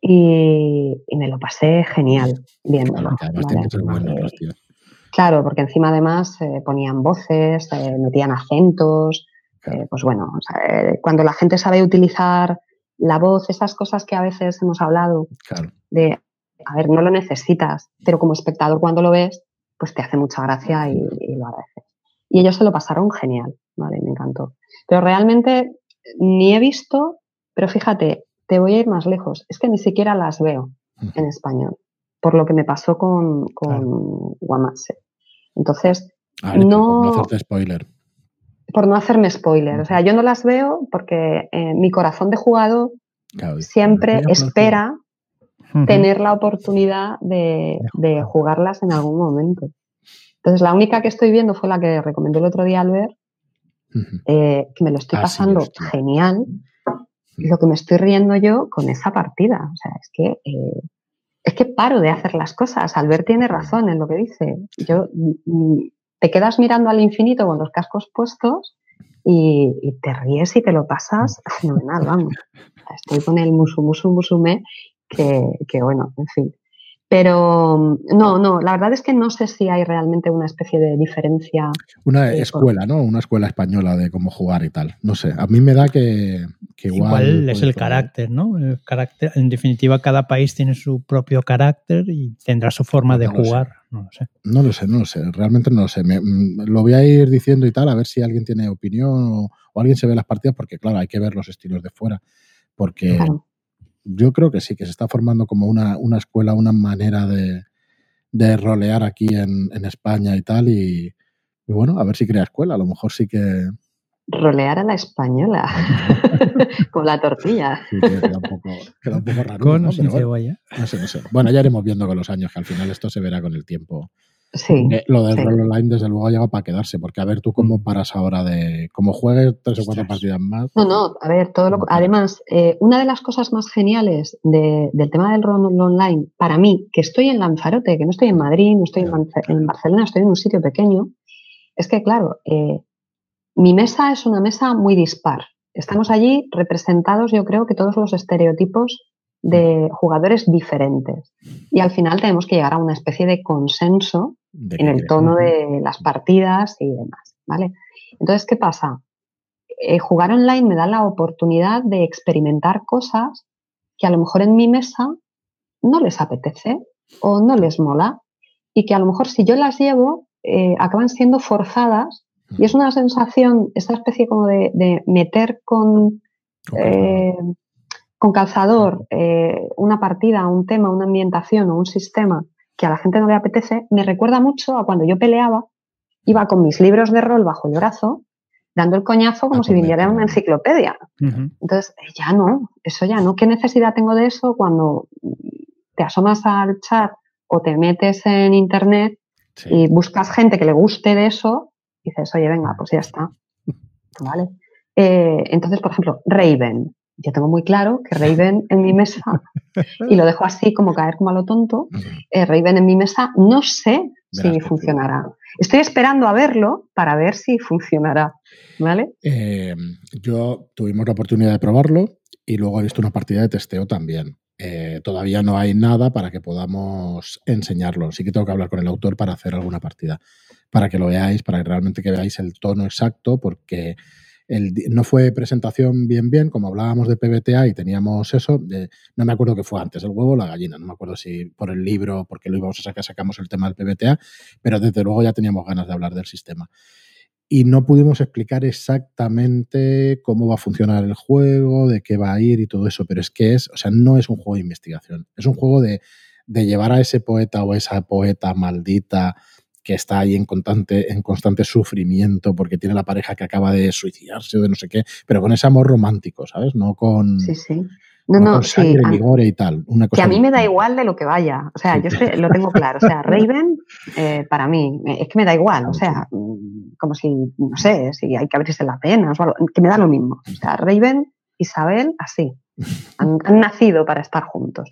y, me lo pasé genial viéndolo. Claro, porque encima además ponían voces, metían acentos. Eh, pues bueno, eh, cuando la gente sabe utilizar la voz, esas cosas que a veces hemos hablado, de, a ver, no lo necesitas, pero como espectador cuando lo ves, pues te hace mucha gracia y, lo agradeces. Y ellos se lo pasaron genial, ¿vale? Me encantó. Pero realmente ni he visto, pero fíjate, te voy a ir más lejos, es que ni siquiera las veo en español. por lo que me pasó con, con Guamase. Entonces, no... Por no hacerte spoiler. Por no hacerme spoiler. O sea, yo no las veo porque eh, mi corazón de jugador siempre espera tener la oportunidad de, jugarlas en algún momento. Entonces, la única que estoy viendo fue la que recomendó el otro día Albert, eh, que me lo estoy pasando genial. Lo que me estoy riendo yo con esa partida. O sea, es que, eh, es que paro de hacer las cosas. Albert tiene razón en lo que dice. Yo, mm, mm, te quedas mirando al infinito con los cascos puestos y, te ríes y te lo pasas fenomenal, vamos. Estoy con el musu musu musume que, que bueno, en fin. Pero no, no, la verdad es que no sé si hay realmente una especie de diferencia. Una escuela, ¿no? Una escuela española de cómo jugar y tal. No sé, a mí me da que, igual. es el carácter, ¿no? El carácter, en definitiva, cada país tiene su propio carácter y tendrá su forma de jugar. No lo sé. No lo sé, no lo sé. Realmente no lo sé. Mm, lo voy a ir diciendo y tal, a ver si alguien tiene opinión o, alguien se ve las partidas, porque claro, hay que ver los estilos de fuera. Porque yo creo que sí, que se está formando como una, escuela, una manera de, rolear aquí en, España y tal. Y, bueno, a ver si crea escuela. A lo mejor sí que. Rolear a la española. Con la tortilla. Sí, queda, un poco, raro. Con ¿no? bueno, no sé, no sé. Bueno, ya iremos viendo con los años, que al final esto se verá con el tiempo. Sí. lo del rol online, desde luego, ha llegado para quedarse, porque a ver tú cómo mm. paras ahora de. Como juegues tres o cuatro partidas más. No, no, a ver, todo lo. Además, eh, una de las cosas más geniales del tema del rol online, para mí, que estoy en Lanzarote, que no estoy en Madrid, no estoy en, Barcelona, estoy en un sitio pequeño, es que, claro, eh, mi mesa es una mesa muy dispar. Estamos allí representados, yo creo que todos los estereotipos de jugadores diferentes. Y al final tenemos que llegar a una especie de consenso en el tono de las partidas y demás, ¿vale? Entonces, ¿qué pasa? Eh, jugar online me da la oportunidad de experimentar cosas que a lo mejor en mi mesa no les apetece o no les mola y que a lo mejor si yo las llevo eh, acaban siendo forzadas y es una sensación, esa especie como de, meter con, eh, con calzador una partida, un tema, una ambientación o un sistema que a la gente no le apetece, me recuerda mucho a cuando yo peleaba, iba con mis libros de rol bajo el brazo, dando el coñazo como ah, si pues viniera una enciclopedia. Entonces, eh, ya no, eso ya no. ¿Qué necesidad tengo de eso cuando te asomas al chat o te metes en internet y buscas gente que le guste de eso y dices, oye, venga, pues ya está. ¿Vale? Eh, entonces, por ejemplo, Raven yo tengo muy claro que Raven en mi mesa, y lo dejo así como caer como a lo tonto, eh, Raven en mi mesa no sé si funcionará. Estoy esperando a verlo para ver si funcionará. ¿Vale? Eh, yo tuvimos la oportunidad de probarlo y luego he visto una partida de testeo también. Eh, todavía no hay nada para que podamos enseñarlo. Sí que tengo que hablar con el autor para hacer alguna partida, para que lo veáis, para que realmente que veáis el tono exacto, porque no fue presentación bien bien, como hablábamos de PBTA y teníamos eso, no me acuerdo qué fue antes, el huevo o la gallina, no me acuerdo si por el libro, porque lo íbamos a sacar, sacamos el tema del PBTA, pero desde luego ya teníamos ganas de hablar del sistema. Y no pudimos explicar exactamente cómo va a funcionar el juego, de qué va a ir y todo eso, pero es que es, o sea, no es un juego de investigación, es un juego de, de llevar a ese poeta o esa poeta maldita que está ahí en constante, en constante sufrimiento porque tiene la pareja que acaba de suicidarse o de no sé qué, pero con ese amor romántico, ¿sabes? No con... Sí, sí. No, no, sí. y tal. Una que a mí me da igual de lo que vaya. O sea, yo lo tengo claro. O sea, Raven, eh, para mí, es que me da igual. O sea, como si, no sé, si hay que abrirse la pena o algo, que me da lo mismo. O sea, Raven, Isabel, así. Han, nacido para estar juntos.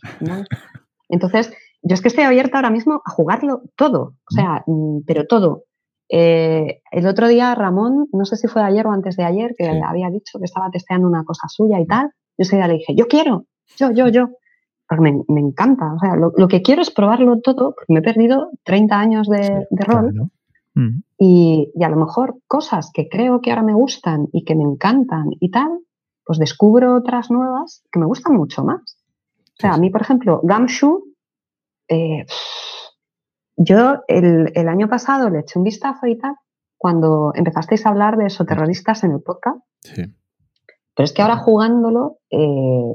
Entonces, yo es que estoy abierta ahora mismo a jugarlo todo, o sea, mm, pero todo. Eh, el otro día Ramón, no sé si fue ayer o antes de ayer, que había dicho que estaba testeando una cosa suya y tal, yo ese día le dije, yo quiero, yo, yo, yo, porque me, encanta, o sea, lo, que quiero es probarlo todo, porque me he perdido 30 años de, rol mm. y, y a lo mejor cosas que creo que ahora me gustan y que me encantan y tal, pues descubro otras nuevas que me gustan mucho más. O sea, a mí, por ejemplo, Gamshu eh, yo el, año pasado le eché un vistazo y tal, cuando empezasteis a hablar de esoterroristas en el podcast. Sí. Pero es que ahora jugándolo, eh,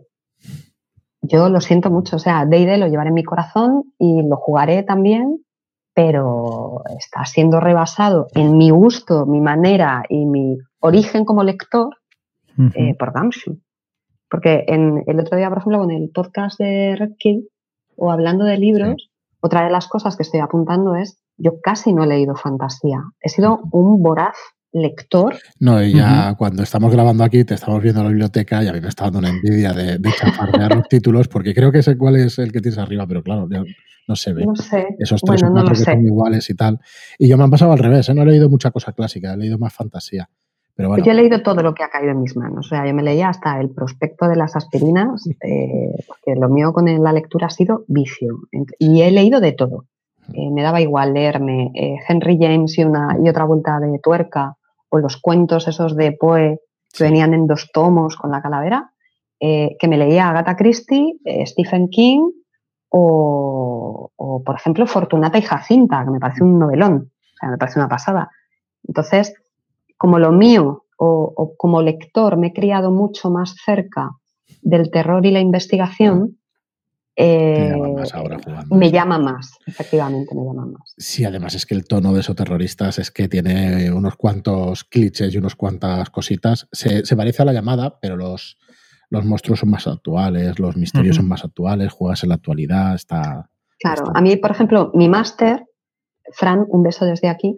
yo lo siento mucho. O sea, D&D lo llevaré en mi corazón y lo jugaré también, pero está siendo rebasado en mi gusto, mi manera y mi origen como lector eh, por Gumshoe. Porque en, el otro día, por ejemplo, con el podcast de Red King, o hablando de libros, otra de las cosas que estoy apuntando es, yo casi no he leído fantasía. He sido un voraz lector. No, y ya cuando estamos grabando aquí, te estamos viendo la biblioteca y a mí me está dando una envidia de, de chafardear los títulos, porque creo que sé cuál es el que tienes arriba, pero claro, no se ve. No sé. Esos tres o cuatro que son iguales y tal. Y yo me han pasado al revés, ¿eh? no he leído mucha cosa clásica, he leído más fantasía. Yo he leído todo lo que ha caído en mis manos. O sea, yo me leía hasta el prospecto de las aspirinas, eh, porque lo mío con la lectura ha sido vicio. Y he leído de todo. Eh, me daba igual leerme eh, Henry James y, una, y otra vuelta de tuerca, o los cuentos esos de Poe que venían en dos tomos con la calavera, que me leía Agatha Christie, Stephen King, o, o, por ejemplo, Fortunata y Jacinta, que me parece un novelón. O sea, me parece una pasada. Entonces, como lo mío o, como lector me he criado mucho más cerca del terror y la investigación, eh, me llama más, efectivamente me llama más. Sí, además es que el tono de esos terroristas es que tiene unos cuantos clichés y unas cuantas cositas. Se, parece a la llamada, pero los, los monstruos son más actuales, los misterios son más actuales, juegas en la actualidad, está... Claro, a mí, por ejemplo, mi máster Fran, un beso desde aquí,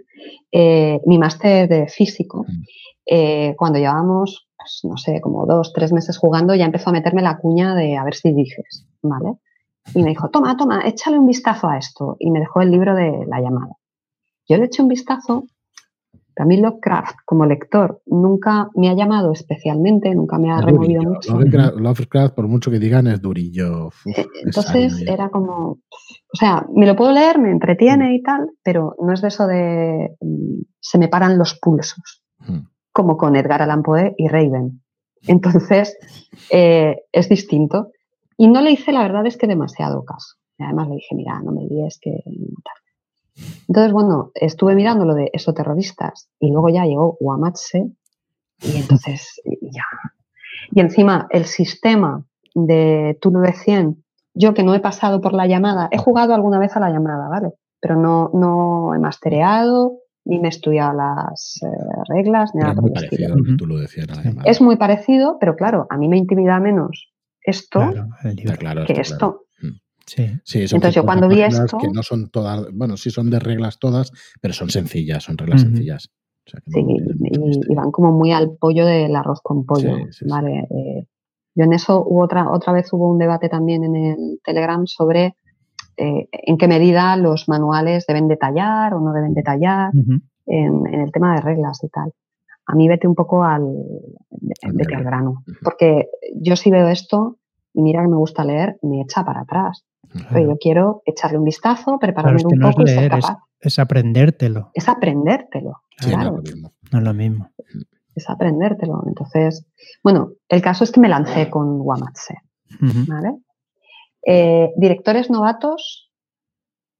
eh, mi máster de físico, mm. eh, cuando llevábamos, pues, no sé, como dos, tres meses jugando, ya empezó a meterme la cuña de a ver si dices, ¿vale? Y me dijo, toma, toma, échale un vistazo a esto. Y me dejó el libro de la llamada. Yo le eché un vistazo a mí Lovecraft, como lector, nunca me ha llamado especialmente, nunca me ha removido mucho. Lovecraft, por mucho que digan, es durillo. Eh, entonces era como, o sea, me lo puedo leer, me entretiene mm. y tal, pero no es de eso de mm, se me paran los pulsos, mm. como con Edgar Allan Poe y Raven. Entonces, eh, es distinto. Y no le hice, la verdad es que demasiado caso. Además le dije, mira, no me digas que entonces, bueno, estuve mirando lo de terroristas y luego ya llegó Wamatse y entonces ya. Y encima el sistema de Tulu de 100, yo que no he pasado por la llamada, he jugado alguna vez a la llamada, ¿vale? Pero no, no he mastereado, ni me he estudiado las eh, reglas, ni nada. Es muy parecido Es muy parecido, pero claro, a mí me intimida menos esto que esto. Sí, sí Entonces yo cuando vi esto... Que no son todas, bueno, sí son de reglas todas, pero son sencillas, son reglas sencillas. sí, y, van como muy al pollo del arroz con pollo. ¿vale? Eh, yo en eso hubo otra, otra vez hubo un debate también en el Telegram sobre eh, en qué medida los manuales deben detallar o no deben detallar en, el tema de reglas y tal. A mí vete un poco al, vete al grano, porque yo sí veo esto y mira que me gusta leer, me echa para atrás. Pero yo quiero echarle un vistazo, prepararme un poco y ser capaz. Es, aprendértelo. Es aprendértelo. claro. No es lo mismo. Es aprendértelo. Entonces, bueno, el caso es que me lancé con Guamatse. ¿vale? Eh, directores novatos,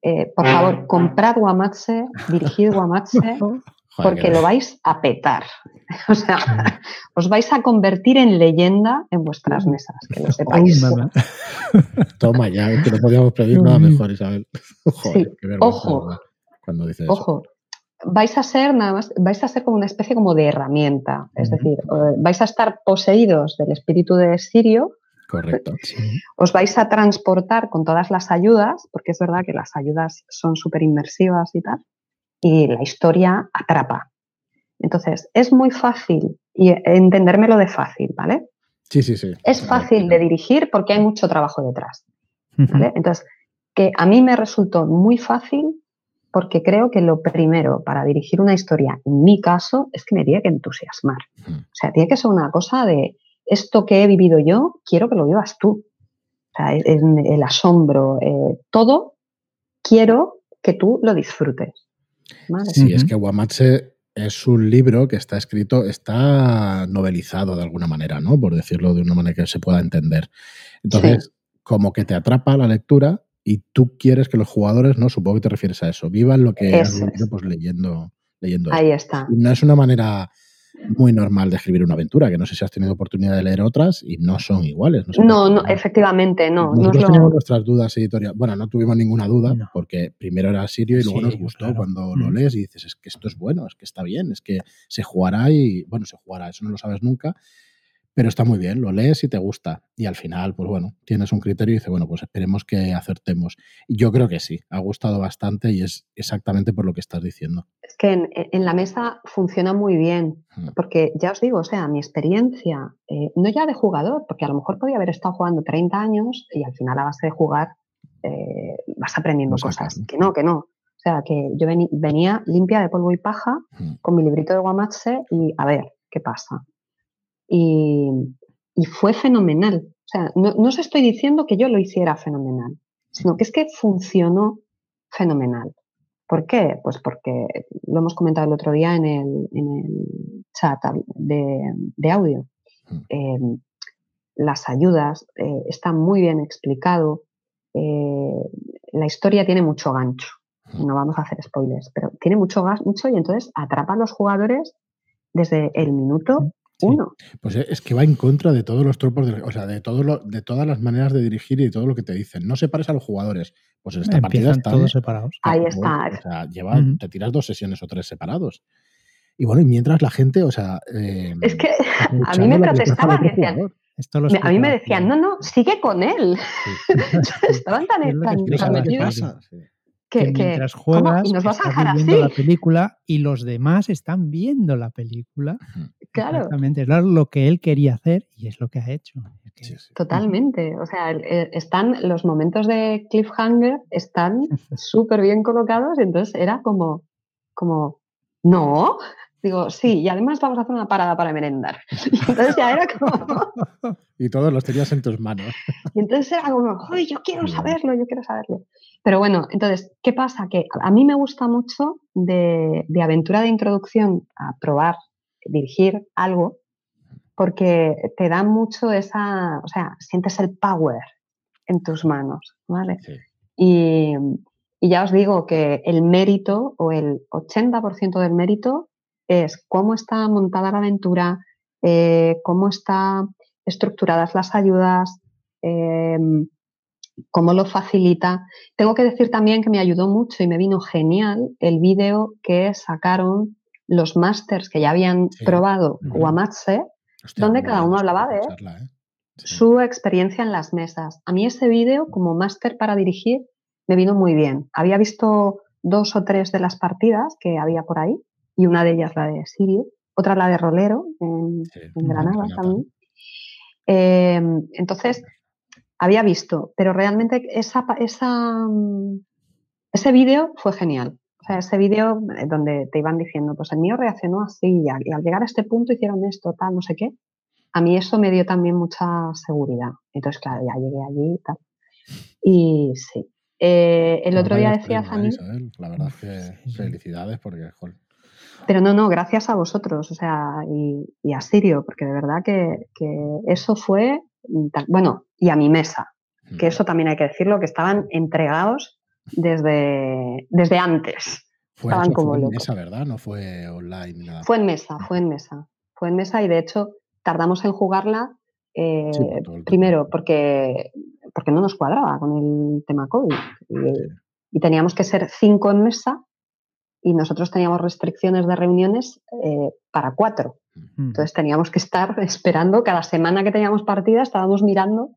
eh, por favor, comprad Guamatse, dirigid Porque lo vais a petar. O sea, os vais a convertir en leyenda en vuestras mesas, que lo sepáis. Toma ya, que no podíamos pedir nada mejor, Isabel. ojo, cuando dices ojo. Vais a ser nada más, vais a ser como una especie como de herramienta, es decir, eh, vais a estar poseídos del espíritu de Sirio, Correcto. Os vais a transportar con todas las ayudas, porque es verdad que las ayudas son súper inmersivas y tal, y la historia atrapa. Entonces, es muy fácil, y entendérmelo de fácil, ¿vale? Sí, sí, sí. Es fácil de dirigir porque hay mucho trabajo detrás. ¿vale? Entonces, que a mí me resultó muy fácil porque creo que lo primero para dirigir una historia, en mi caso, es que me tiene que entusiasmar. O sea, tiene que ser una cosa de esto que he vivido yo, quiero que lo vivas tú. O sea, el, asombro, eh, todo, quiero que tú lo disfrutes. Sí, es que Guamatse es un libro que está escrito, está novelizado de alguna manera, ¿no? Por decirlo de una manera que se pueda entender. Entonces, como que te atrapa la lectura y tú quieres que los jugadores, ¿no? Supongo que te refieres a eso, vivan lo que has vivido pues leyendo, leyendo. Ahí está. no es una manera muy normal de escribir una aventura, que no sé si has tenido oportunidad de leer otras y no son iguales. No, no, efectivamente, no. Nosotros no teníamos nuestras dudas editoriales. Bueno, no tuvimos ninguna duda, porque primero era Sirio y luego nos gustó cuando lo lees y dices, es que esto es bueno, es que está bien, es que se jugará y, bueno, se jugará, eso no lo sabes nunca pero está muy bien, lo lees y te gusta. Y al final, pues bueno, tienes un criterio y dices, bueno, pues esperemos que acertemos. Y yo creo que sí, ha gustado bastante y es exactamente por lo que estás diciendo. Es que en, la mesa funciona muy bien, porque ya os digo, o sea, mi experiencia, eh, no ya de jugador, porque a lo mejor podía haber estado jugando 30 años y al final a base de jugar eh, vas aprendiendo cosas. Que no, que no. O sea, que yo venía limpia de polvo y paja con mi librito de Guamatse y a ver, ¿qué pasa? Y, fue fenomenal. O sea, no, os estoy diciendo que yo lo hiciera fenomenal, sino que es que funcionó fenomenal. ¿Por qué? Pues porque lo hemos comentado el otro día en el, chat de, audio. Mm. Eh, las ayudas eh, están muy bien explicado. Eh, la historia tiene mucho gancho. Mm. No vamos a hacer spoilers, pero tiene mucho gancho y entonces atrapa a los jugadores desde el minuto uno. Pues es que va en contra de todos los tropos, o sea, de, todo lo, de todas las maneras de dirigir y de todo lo que te dicen. No separes a los jugadores. Pues en esta partida están todos separados. Ahí está. O sea, lleva, te tiras dos sesiones o tres separados. Y bueno, y mientras la gente, o sea. Eh, es que a mí me protestaban y decían. a mí me decían, no, no, sigue con él. Estaban tan, que, mientras juegas estás viendo la película y los demás están viendo la película. Claro. Exactamente, es lo que él quería hacer y es lo que ha hecho. Totalmente. O sea, están los momentos de cliffhanger están súper bien colocados y entonces era como, como, no. Digo, sí, y además vamos a hacer una parada para merendar. Y entonces ya era como... y todos los tenías en tus manos. Y entonces era como, ¡ay, yo quiero saberlo, yo quiero saberlo! Pero bueno, entonces, ¿qué pasa? Que a mí me gusta mucho de, aventura de introducción a probar, dirigir algo, porque te da mucho esa, o sea, sientes el power en tus manos, ¿vale? Y, ya os digo que el mérito o el 80% del mérito es cómo está montada la aventura, eh, cómo están estructuradas las ayudas, eh, cómo lo facilita. Tengo que decir también que me ayudó mucho y me vino genial el vídeo que sacaron los masters que ya habían probado Guamatse, donde cada uno hablaba de ¿eh? su experiencia en las mesas. A mí ese vídeo, como máster para dirigir, me vino muy bien. Había visto dos o tres de las partidas que había por ahí, y una de ellas la de Sirio, otra la de Rolero, en, Granada también. Eh, entonces, había visto, pero realmente esa, esa, mm, ese vídeo fue genial. O sea, ese vídeo eh, donde te iban diciendo, pues el mío reaccionó así y al, llegar a este punto hicieron esto, tal, no sé qué. A mí eso me dio también mucha seguridad. Entonces, claro, ya llegué allí y tal. Y sí. Eh, el otro día decías a mí... La verdad es que felicidades porque, Pero no, no, gracias a vosotros, o sea, y, a Sirio, porque de verdad que, que eso fue bueno, y a mi mesa, que eso también hay que decirlo, que estaban entregados desde, desde antes. estaban como fue en mesa, ¿verdad? No fue online. Nada. Fue en mesa, fue en mesa. Fue en mesa y de hecho tardamos en jugarla eh, primero porque, porque no nos cuadraba con el tema COVID. Y, teníamos que ser cinco en mesa y nosotros teníamos restricciones de reuniones eh, para cuatro. Entonces teníamos que estar esperando, cada semana que teníamos partida estábamos mirando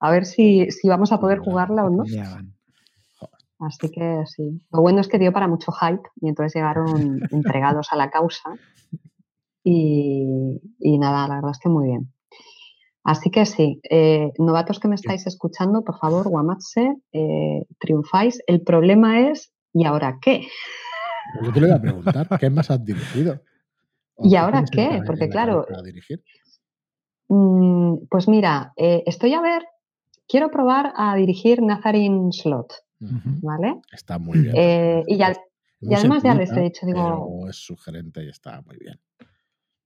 a ver si, si vamos a poder jugarla o no. Así que sí. Lo bueno es que dio para mucho hype y entonces llegaron entregados a la causa. Y, nada, la verdad es que muy bien. Así que sí, eh, novatos que me estáis escuchando, por favor, Guamatse, eh, triunfáis. El problema es, ¿y ahora qué? Yo te lo voy a preguntar, ¿qué más has dirigido? ¿Y ahora qué? Porque claro, mm, pues mira, eh, estoy a ver, quiero probar a dirigir Nazarene Slot, ¿vale? Está muy bien. Eh, y, además ya les he dicho, digo... es sugerente y está muy bien.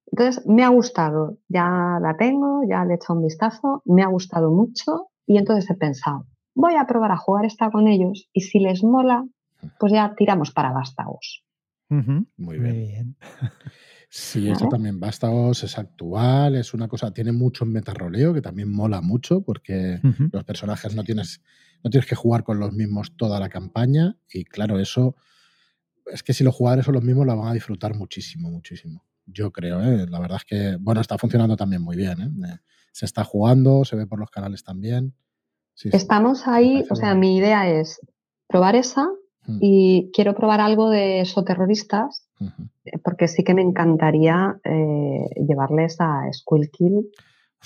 Entonces, me ha gustado, ya la tengo, ya le he echado un vistazo, me ha gustado mucho y entonces he pensado, voy a probar a jugar esta con ellos y si les mola, pues ya tiramos para vástagos. Muy bien. Sí, eso también Vástagos es actual, es una cosa, tiene mucho metarroleo que también mola mucho porque los personajes no tienes, no tienes que jugar con los mismos toda la campaña y claro, eso es que si los jugadores son los mismos la van a disfrutar muchísimo, muchísimo. Yo creo, ¿eh? la verdad es que, bueno, está funcionando también muy bien. ¿eh? Se está jugando, se ve por los canales también. Estamos ahí, o sea, mi idea es probar esa mm. y quiero probar algo de esoterroristas eh, porque sí que me encantaría eh, llevarles a Skull Kill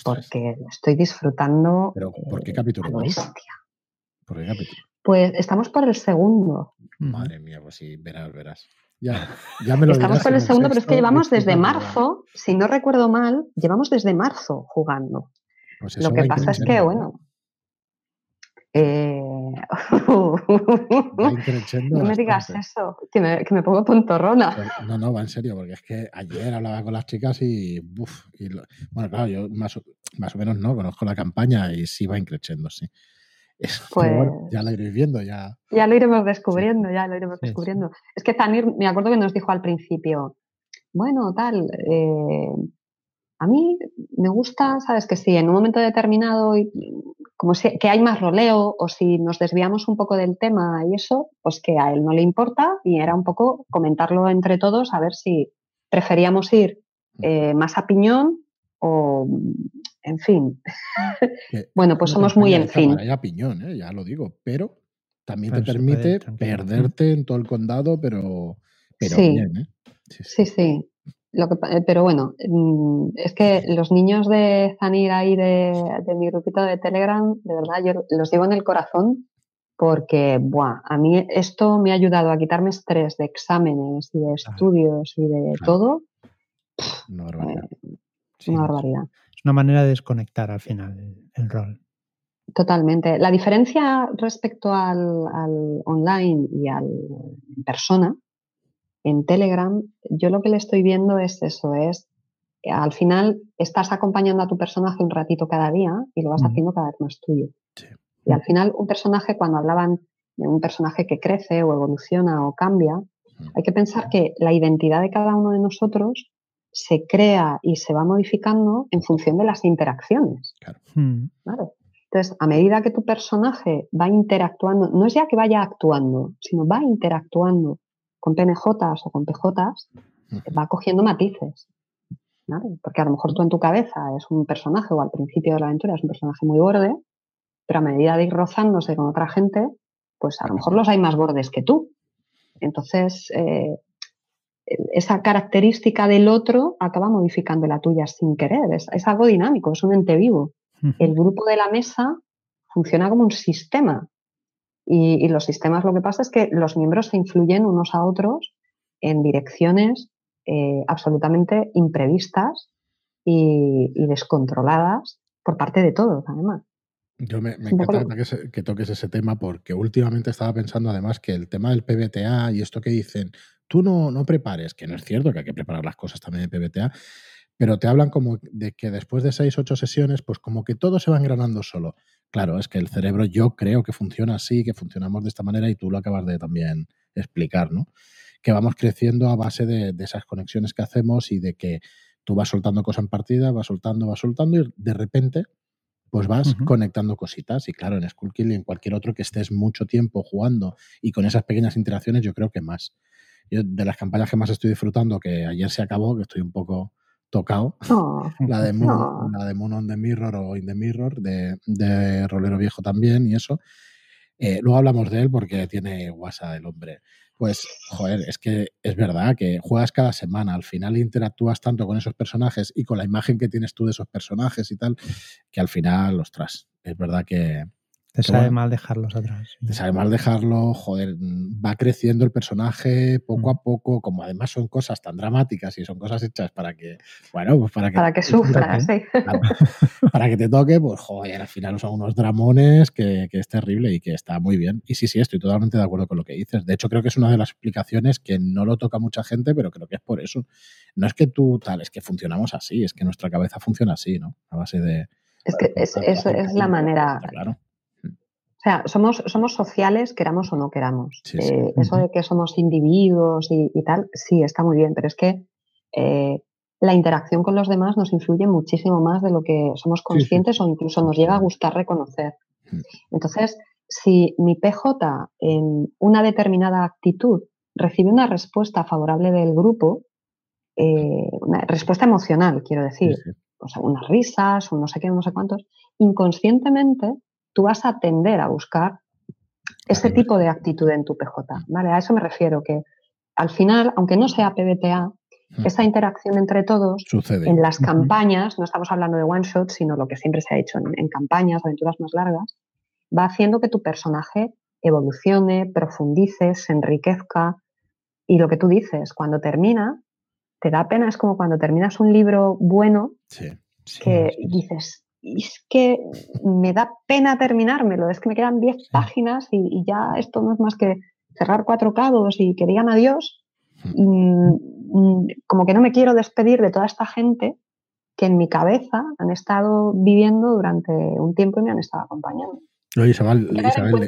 porque estoy disfrutando. ¿Pero por qué capítulo? ¿Por qué capítulo? Pues estamos por el segundo. Madre mía, pues sí, verás, verás. Ya, ya me lo Estamos por el segundo, pero es que llevamos desde marzo, si no recuerdo mal, llevamos desde marzo jugando. Pues lo que pasa es que, bueno, eh... no me digas eso, que me, que me, pongo tontorrona. Pues, no, no, va en serio, porque es que ayer hablaba con las chicas y, y bueno, claro, yo más, más, o menos no conozco la campaña y sí va increciendo, sí. pues, ya lo iréis viendo, ya. Ya lo iremos descubriendo, ya lo iremos descubriendo. Es que Zanir, me acuerdo que nos dijo al principio, bueno, tal, eh, a mí me gusta, sabes, que si en un momento determinado, como si, que hay más roleo o si nos desviamos un poco del tema y eso, pues que a él no le importa y era un poco comentarlo entre todos a ver si preferíamos ir eh, más a piñón o, en fin. bueno, pues somos muy en fin. A piñón, ¿eh? ya lo digo, pero también te permite perderte en todo el condado, pero, pero bien, ¿eh? sí. sí. Eh, pero bueno, mm, es que los niños de Zanir ahí de, mi grupito de Telegram, de verdad, yo los llevo en el corazón porque, buah, a mí esto me ha ayudado a quitarme estrés de exámenes y de estudios y de todo. Una barbaridad. Eh, una barbaridad. Es una manera de desconectar al final el, rol. Totalmente. La diferencia respecto al, al online y al persona en Telegram, yo lo que le estoy viendo es eso, es al final estás acompañando a tu personaje un ratito cada día y lo vas haciendo cada vez más tuyo. Y al final un personaje, cuando hablaban de un personaje que crece o evoluciona o cambia, hay que pensar que la identidad de cada uno de nosotros se crea y se va modificando en función de las interacciones. Hmm. Entonces, a medida que tu personaje va interactuando, no es ya que vaya actuando, sino va interactuando con PNJs o con PJs, va cogiendo matices. Porque a lo mejor tú en tu cabeza es un personaje o al principio de la aventura es un personaje muy borde, pero a medida de ir rozándose con otra gente, pues a lo mejor los hay más bordes que tú. Entonces, eh, esa característica del otro acaba modificando la tuya sin querer. Es, es algo dinámico, es un ente vivo. El grupo de la mesa funciona como un sistema. Y, los sistemas lo que pasa es que los miembros se influyen unos a otros en direcciones eh, absolutamente imprevistas y, descontroladas por parte de todos, además. Yo me, encanta que, toques ese tema porque últimamente estaba pensando además que el tema del PBTA y esto que dicen, tú no, no prepares, que no es cierto que hay que preparar las cosas también de PBTA, pero te hablan como de que después de seis, ocho sesiones, pues como que todo se va engranando solo. Claro, es que el cerebro yo creo que funciona así, que funcionamos de esta manera y tú lo acabas de también explicar, ¿no? Que vamos creciendo a base de, esas conexiones que hacemos y de que tú vas soltando cosas en partida, vas soltando, vas soltando y de repente pues vas conectando cositas. Y claro, en Skullkill y en cualquier otro que estés mucho tiempo jugando y con esas pequeñas interacciones, yo creo que más. Yo de las campañas que más estoy disfrutando, que ayer se acabó, que estoy un poco tocado. la, de Moon, la de Moon on the Mirror o In the Mirror, de, de Rolero Viejo también y eso. Eh, luego hablamos de él porque tiene WhatsApp el hombre. Pues, joder, es que es verdad que juegas cada semana, al final interactúas tanto con esos personajes y con la imagen que tienes tú de esos personajes y tal, que al final, ostras, es verdad que, te sabe mal dejarlos atrás. Te sabe mal dejarlo, joder, va creciendo el personaje poco a mm. poco, como además son cosas tan dramáticas y son cosas hechas para que, bueno, pues para que... Para que sufra, sí. para que te toque, pues joder, al final son unos dramones que, que, es terrible y que está muy bien. Y sí, sí, estoy totalmente de acuerdo con lo que dices. De hecho, creo que es una de las explicaciones que no lo toca mucha gente, pero creo que es por eso. No es que tú tal, es que funcionamos así, es que nuestra cabeza funciona así, ¿no? A base de... Es que eso es la manera... Claro o sea, somos, somos sociales, queramos o no queramos. Eh, eso de que somos individuos y, tal, sí, está muy bien, pero es que eh, la interacción con los demás nos influye muchísimo más de lo que somos conscientes o incluso nos llega a gustar reconocer. Entonces, si mi PJ en una determinada actitud recibe una respuesta favorable del grupo, eh, una respuesta emocional, quiero decir, O sea, unas risas, un no sé qué, no sé cuántos, inconscientemente tú vas a tender a buscar ese tipo de actitud en tu PJ. ¿vale? A eso me refiero, que al final, aunque no sea PBTA, esa interacción entre todos Sucede. en las campañas, no estamos hablando de one shot, sino lo que siempre se ha hecho en, en campañas, aventuras más largas, va haciendo que tu personaje evolucione, profundice, se enriquezca. Y lo que tú dices, cuando termina, te da pena, es como cuando terminas un libro bueno, que dices, es que me da pena terminármelo, es que me quedan 10 páginas y, ya esto no es más que cerrar cuatro cabos y que digan adiós. Y, mm, como que no me quiero despedir de toda esta gente que en mi cabeza han estado viviendo durante un tiempo y me han estado acompañando. Isabel,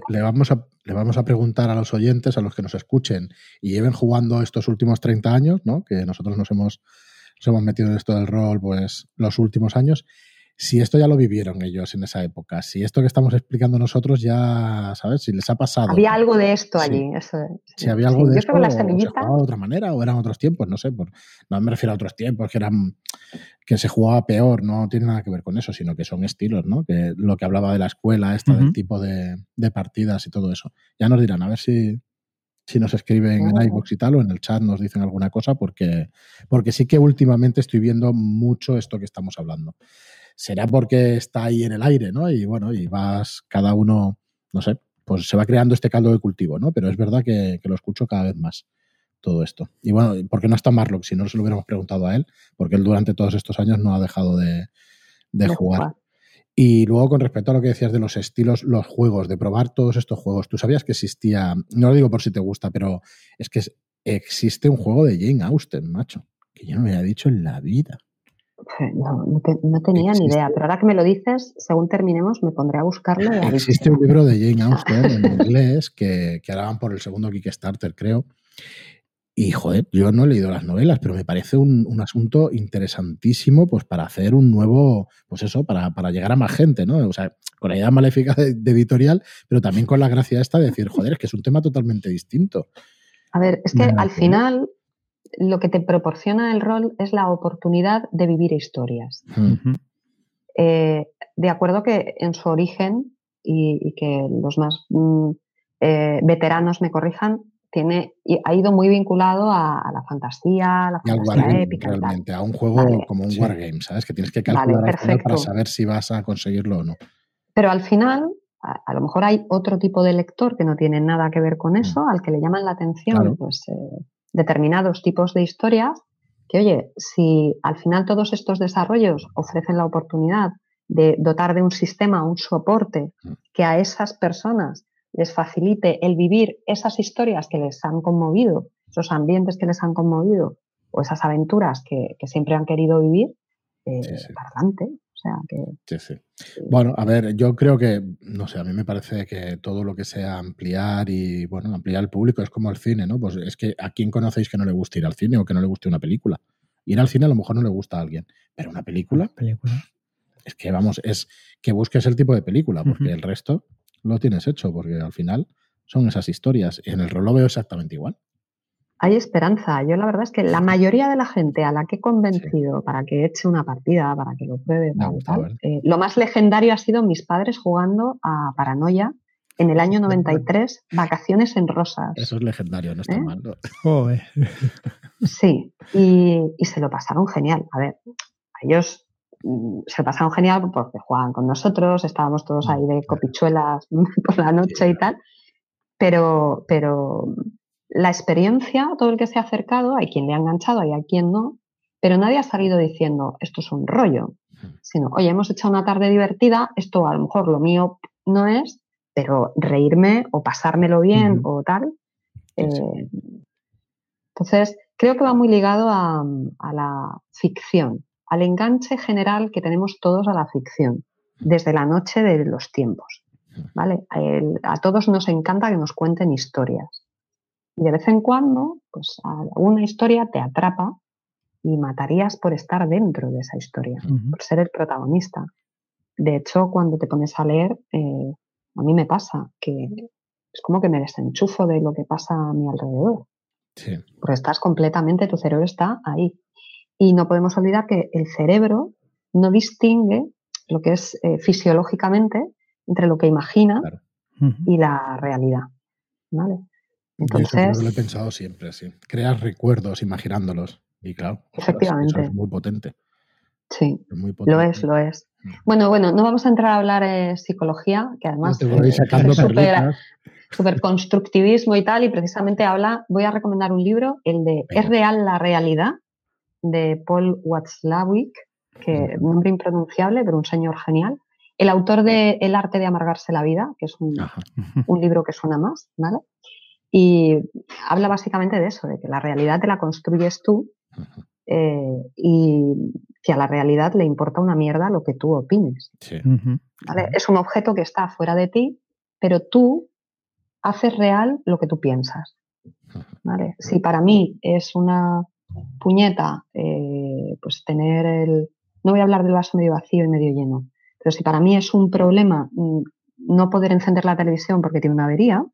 le, vamos a, le vamos a preguntar a los oyentes, a los que nos escuchen y lleven jugando estos últimos 30 años, ¿no? que nosotros nos hemos, nos hemos metido en esto del rol pues los últimos años, si esto ya lo vivieron ellos en esa época, si esto que estamos explicando nosotros ya, ¿sabes? Si les ha pasado. Había algo de esto allí. si había algo de esto, o se jugaba de otra manera, o eran otros tiempos, no sé. Por, no me refiero a otros tiempos que eran que se jugaba peor, no tiene nada que ver con eso, sino que son estilos, ¿no? Que lo que hablaba de la escuela, esta del tipo de, partidas y todo eso. Ya nos dirán, a ver si, si nos escriben en iVoox y tal, o en el chat nos dicen alguna cosa, porque, porque sí que últimamente estoy viendo mucho esto que estamos hablando será porque está ahí en el aire, ¿no? Y bueno, y vas cada uno, no sé, pues se va creando este caldo de cultivo, ¿no? Pero es verdad que, lo escucho cada vez más todo esto. Y bueno, ¿por qué no está Marlock? Si no se lo hubiéramos preguntado a él, porque él durante todos estos años no ha dejado de, jugar. Y luego con respecto a lo que decías de los estilos, los juegos, de probar todos estos juegos, tú sabías que existía, no lo digo por si te gusta, pero es que existe un juego de Jane Austen, macho, que yo no me había dicho en la vida. No, no, tenía ni idea, pero ahora que me lo dices, según terminemos, me pondré a buscarlo. Existe un libro de Jane Austen en inglés que, que ahora por el segundo Kickstarter, creo. Y joder, yo no he leído las novelas, pero me parece un, asunto interesantísimo pues para hacer un nuevo, pues eso, para, llegar a más gente, ¿no? O sea, con la idea maléfica de, editorial, pero también con la gracia esta de decir, joder, es que es un tema totalmente distinto. A ver, es que al final lo que te proporciona el rol es la oportunidad de vivir historias. Eh, de acuerdo que en su origen, y, que los más mm, eh, veteranos me corrijan, tiene, ha ido muy vinculado a, la fantasía, a la fantasía épica. Realmente, a un juego como un wargame, ¿sabes? Que tienes que calcular para saber si vas a conseguirlo o no. Pero al final, a, lo mejor hay otro tipo de lector que no tiene nada que ver con mm. eso, al que le llaman la atención, pues eh, determinados tipos de historias que, oye, si al final todos estos desarrollos ofrecen la oportunidad de dotar de un sistema, un soporte mm. que a esas personas les facilite el vivir esas historias que les han conmovido, esos ambientes que les han conmovido o esas aventuras que, siempre han querido vivir, eh, para adelante. O sea que. Sí, sí. Bueno, a ver, yo creo que, no sé, a mí me parece que todo lo que sea ampliar y, bueno, ampliar el público es como el cine, ¿no? Pues es que a quién conocéis que no le guste ir al cine o que no le guste una película. Ir al cine a lo mejor no le gusta a alguien, pero una película. película. Es que, vamos, es que busques el tipo de película, porque el resto lo tienes hecho, porque al final son esas historias. Y en el rol lo veo exactamente igual hay esperanza. Yo la verdad es que la mayoría de la gente a la que he convencido para que eche una partida, para que lo pruebe, eh, lo más legendario ha sido mis padres jugando a Paranoia en el año 93, Vacaciones en Rosas. Eso es legendario, no está ¿Eh? mal. Sí, y, se lo pasaron genial. A ver, ellos mm, se lo pasaron genial porque jugaban con nosotros, estábamos todos ahí de copichuelas por la noche y tal, pero, pero la experiencia, todo el que se ha acercado, hay quien le ha enganchado, hay quien no, pero nadie ha salido diciendo esto es un rollo, sino, oye, hemos hecho una tarde divertida, esto a lo mejor lo mío no es, pero reírme o pasármelo bien o tal. Eh, entonces, creo que va muy ligado a, la ficción, al enganche general que tenemos todos a la ficción, desde la noche de los tiempos. ¿vale? a todos nos encanta que nos cuenten historias. Y de vez en cuando, pues alguna historia te atrapa y matarías por estar dentro de esa historia, por ser el protagonista. De hecho, cuando te pones a leer, eh, a mí me pasa que es como que me desenchufo de lo que pasa a mi alrededor, Sí. porque estás completamente, tu cerebro está ahí. Y no podemos olvidar que el cerebro no distingue lo que es eh, fisiológicamente entre lo que imagina Claro. Y la realidad. ¿Vale? Yo eso Entonces, lo he pensado siempre, sí. Creas recuerdos imaginándolos. Y claro, Efectivamente. eso es muy potente. sí, es muy lo potente. es, lo es. Mm. Bueno, bueno, no vamos a entrar a hablar de psicología, que No además te eh, sacando es perlitas. súper constructivismo y tal, y precisamente habla, voy a recomendar un libro, el de Venga. ¿Es real la realidad? de Paul Watzlawick, que nombre impronunciable, pero un señor genial. El autor de El arte de amargarse la vida, que es un, un libro que suena más, ¿vale? Y habla básicamente de eso, de que la realidad te la construyes tú eh, y que a la realidad le importa una mierda lo que tú opines. Sí. Ujú. ¿vale? Es un objeto que está fuera de ti, pero tú haces real lo que tú piensas. ¿vale? Si para mí es una puñeta, eh, pues tener el... No voy a hablar del vaso medio vacío y medio lleno, pero si para mí es un problema mm, no poder encender la televisión porque tiene una avería.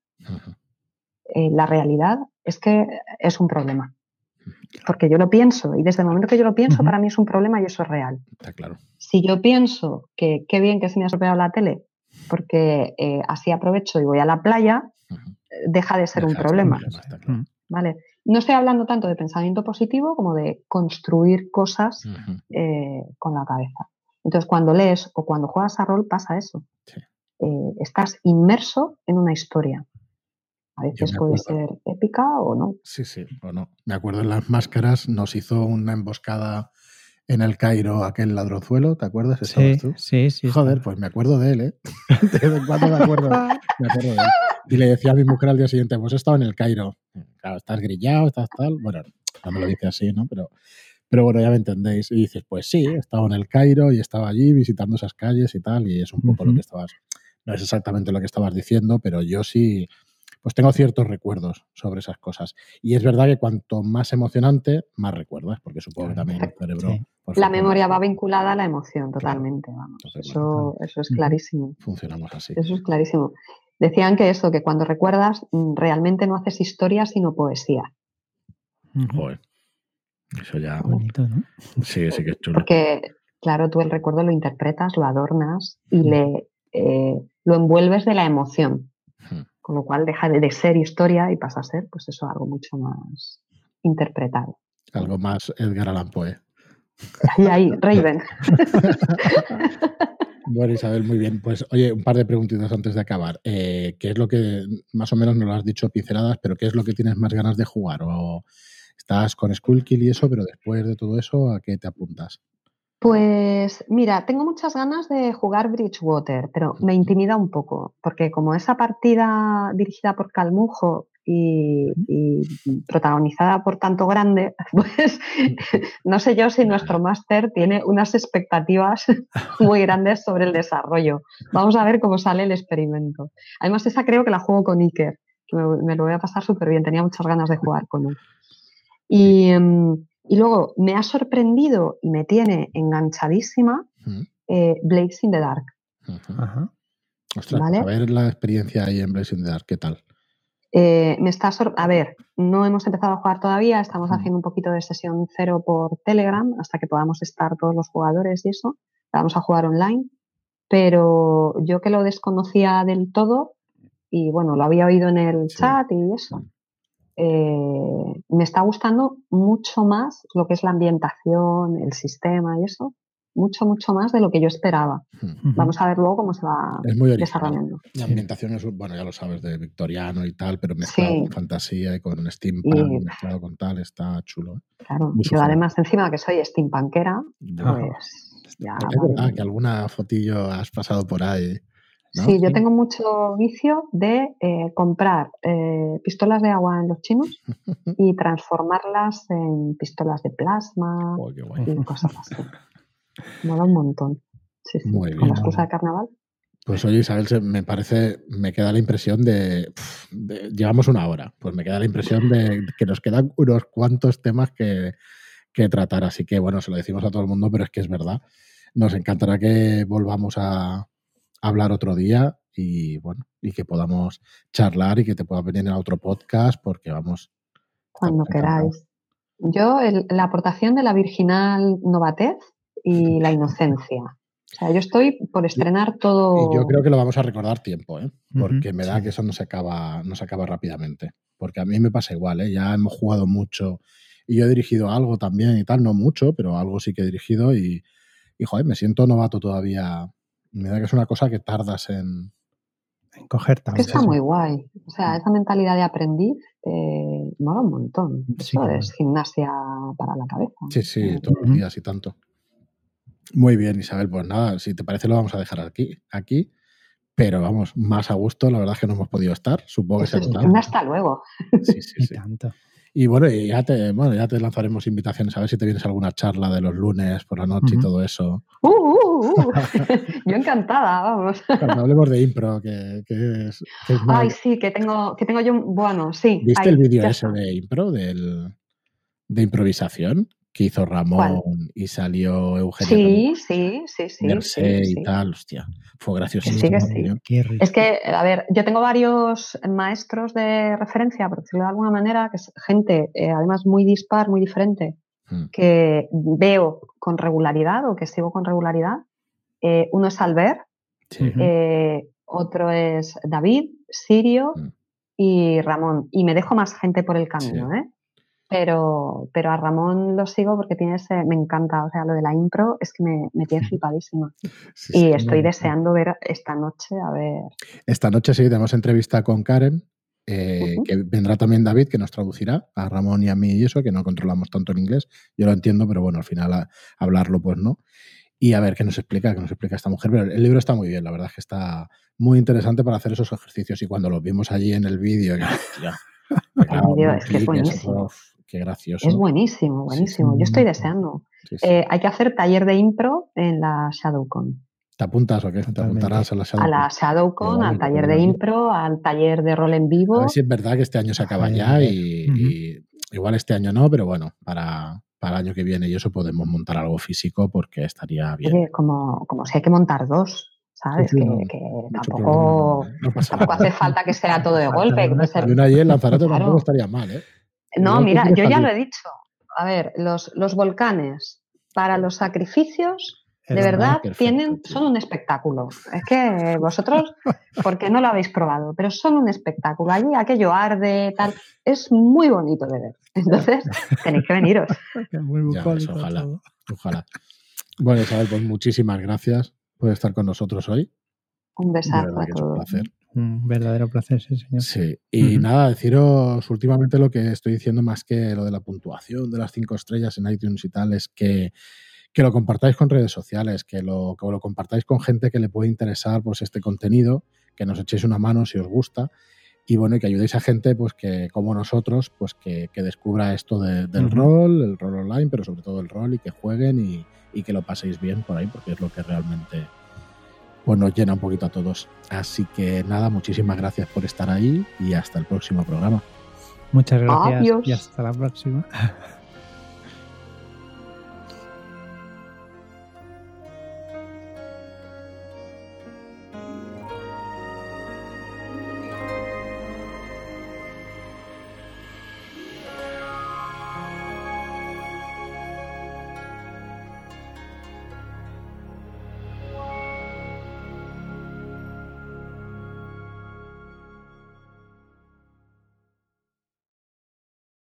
Eh, la realidad es que es un problema. Porque yo lo pienso y desde el momento que yo lo pienso, para mí es un problema y eso es real. Está claro. Si yo pienso que qué bien que se me ha estropeado la tele porque eh, así aprovecho y voy a la playa, eh, deja de ser un de problema. claro. Ujú. ¿vale? No estoy hablando tanto de pensamiento positivo como de construir cosas eh, con la cabeza. Entonces, cuando lees o cuando juegas a rol, pasa eso. Sí. Eh, estás inmerso en una historia. A veces puede ser épica o no. Sí, sí, o no. Me acuerdo en las máscaras, nos hizo una emboscada en el Cairo aquel ladronzuelo, ¿te acuerdas? Sí, ¿Estabas tú? sí, sí. Joder, está. pues me acuerdo de él, ¿eh? De vez en cuando me acuerdo, me acuerdo de él. Y le decía a mi mujer al día siguiente, pues he estado en el Cairo. Claro, estás grillado, estás tal. Bueno, no me lo dice así, ¿no? Pero, pero bueno, ya me entendéis. Y dices, pues sí, he estado en el Cairo y estaba allí visitando esas calles y tal. Y es un poco lo que estabas, no es exactamente lo que estabas diciendo, pero yo sí, pues tengo ciertos recuerdos sobre esas cosas. Y es verdad que cuanto más emocionante, más recuerdas, porque supongo que también el cerebro... Sí. pues, La memoria va vinculada a la emoción totalmente. Vamos. Entonces, Eso, eso es clarísimo. Funcionamos así. Eso es clarísimo. Decían que eso, que cuando recuerdas, mm, realmente no haces historia, sino poesía. Joder. Eso ya. Bonito, ¿no? Sí, sí que es chulo. Porque, claro, tú el recuerdo lo interpretas, lo adornas y le, eh, lo envuelves de la emoción. Con lo cual deja de, de ser historia y pasa a ser, pues eso, algo mucho más interpretado. Algo más Edgar Allan Poe. Y ahí, Raven. Bueno, Isabel, muy bien. Pues oye, un par de preguntitas antes de acabar. Eh, ¿Qué es lo que, más o menos nos lo has dicho pinceladas, pero qué es lo que tienes más ganas de jugar? ¿O estás con Skullkill y eso, pero después de todo eso, ¿a qué te apuntas? Pues mira, tengo muchas ganas de jugar Bridgewater, pero me intimida un poco, porque como esa partida dirigida por Calmujo y, y protagonizada por tanto grande, pues no sé yo si nuestro máster tiene unas expectativas muy grandes sobre el desarrollo. Vamos a ver cómo sale el experimento. Además, esa creo que la juego con Iker, que me, me lo voy a pasar súper bien, tenía muchas ganas de jugar con él. Y, em, y luego me ha sorprendido y me tiene enganchadísima eh, Blades in the Dark. Ajá. Ostras, ¿Vale? a ver la experiencia ahí en Blazing the Dark, ¿qué tal? Eh, me está sor- a ver, no hemos empezado a jugar todavía, estamos Mm. haciendo un poquito de sesión cero por Telegram hasta que podamos estar todos los jugadores y eso. Vamos a jugar online, pero yo que lo desconocía del todo y bueno, lo había oído en el Sí. chat y eso. Eh, me está gustando mucho más lo que es la ambientación, el sistema y eso, mucho, mucho más de lo que yo esperaba. Vamos a ver luego cómo se va Es muy original. desarrollando. La Sí. ambientación es, bueno, ya lo sabes, de victoriano y tal, pero mezclado Sí. con fantasía y con steampunk, Y- mezclado con tal, está chulo. ¿eh? Claro, Muy yo además encima que soy steampunkera, Ajá. pues ya Es verdad bien. que alguna fotillo has pasado por ahí. ¿No? Sí, yo tengo mucho vicio de eh, comprar eh, pistolas de agua en los chinos y transformarlas en pistolas de plasma Oh, y cosas así. Mola un montón. Sí, sí. Muy Con bien. la excusa de carnaval. Pues oye, Isabel, me parece, me queda la impresión de, de- Llevamos una hora, pues me queda la impresión de que nos quedan unos cuantos temas que, que tratar. Así que bueno, se lo decimos a todo el mundo, pero es que es verdad. Nos encantará que volvamos a hablar otro día y bueno, y que podamos charlar y que te pueda venir en otro podcast porque vamos. Cuando queráis. Yo, la aportación de la virginal novatez y la inocencia. O sea, yo estoy por estrenar todo. Y yo creo que lo vamos a recordar tiempo, ¿eh? porque me da que eso no se acaba, no se acaba rápidamente. Porque a mí me pasa igual, ¿eh? ya hemos jugado mucho y yo he dirigido algo también y tal, no mucho, pero algo sí que he dirigido y, y joder, me siento novato todavía. Me da que es una cosa que tardas en, en coger también. está muy guay. O sea, esa mentalidad de aprendiz eh, mola un montón. Eso es gimnasia para la cabeza. Sí, sí, todos los días y tanto. Muy bien, Isabel. Pues nada, si te parece lo vamos a dejar aquí. aquí pero vamos, más a gusto, la verdad es que no hemos podido estar. Supongo que se Hasta luego. Sí, sí, sí. Tanto. Y bueno, ya te, bueno, ya te lanzaremos invitaciones a ver si te vienes a alguna charla de los lunes por la noche y todo eso. Uh, uh, uh. Yo encantada, vamos. Cuando hablemos de impro, que, es, Ay, sí, que tengo, que tengo yo, bueno, sí. ¿Viste el vídeo ese de impro, del, de improvisación? Que hizo Ramón y salió Eugenio. Sí, sí, sí, sí. y tal, hostia. Fue graciosísimo. Es que, a ver, yo tengo varios maestros de referencia, por decirlo de alguna manera, que es gente eh, además muy dispar, muy diferente, hmm. que veo con regularidad o que sigo con regularidad. Eh, uno es Albert, eh, otro es David, Sirio hmm. y Ramón. Y me dejo más gente por el camino, ¿eh? Pero, pero a Ramón lo sigo porque tiene ese, me encanta, o sea, lo de la impro es que me, me tiene flipadísima. y estoy deseando ver esta noche, a ver. Esta noche sí, tenemos entrevista con Karen, eh, que vendrá también David, que nos traducirá a Ramón y a mí y eso, que no controlamos tanto el inglés. Yo lo entiendo, pero bueno, al final hablarlo pues no. Y a ver qué nos explica, qué nos explica esta mujer. Pero el libro está muy bien, la verdad es que está muy interesante para hacer esos ejercicios. Y cuando lo vimos allí en el vídeo, ya, es que es buenísimo. Qué gracioso. Es buenísimo, buenísimo. Yo estoy deseando. Eh, hay que hacer taller de impro en la ShadowCon. ¿Te apuntas o qué? ¿Te apuntarás a la ShadowCon? A la ShadowCon, al taller de impro, al taller de rol en vivo. A ver si es verdad que este año se acaba ya y, igual este año no, pero bueno, para, para el año que viene y eso podemos montar algo físico porque estaría bien. como, como si hay que montar dos. ¿sabes? que, tampoco, tampoco hace falta que sea todo de golpe. En Lanzarote tampoco estaría mal, ¿eh? No, mira, yo ya lo he dicho. A ver, los, los volcanes para los sacrificios de verdad tienen, son un espectáculo. Es que vosotros, ¿por qué no lo habéis probado? Pero son un espectáculo. Allí aquello arde, tal. Es muy bonito de ver. Entonces, tenéis que veniros. muy ojalá, ojalá. Bueno, Isabel, pues muchísimas gracias por estar con nosotros hoy. Un besazo a todos. Un placer. Un verdadero placer, sí, señor. Sí, y nada, deciros últimamente lo que estoy diciendo más que lo de la puntuación de las cinco estrellas en iTunes y tal, es que, que lo compartáis con redes sociales, que lo, que lo compartáis con gente que le puede interesar pues, este contenido, que nos echéis una mano si os gusta y bueno, y que ayudéis a gente pues que como nosotros, pues que, que descubra esto del rol, el rol online, pero sobre todo el rol y que jueguen y, y que lo paséis bien por ahí, porque es lo que realmente pues nos llena un poquito a todos. Así que nada, muchísimas gracias por estar ahí y hasta el próximo programa. Muchas gracias y hasta la próxima.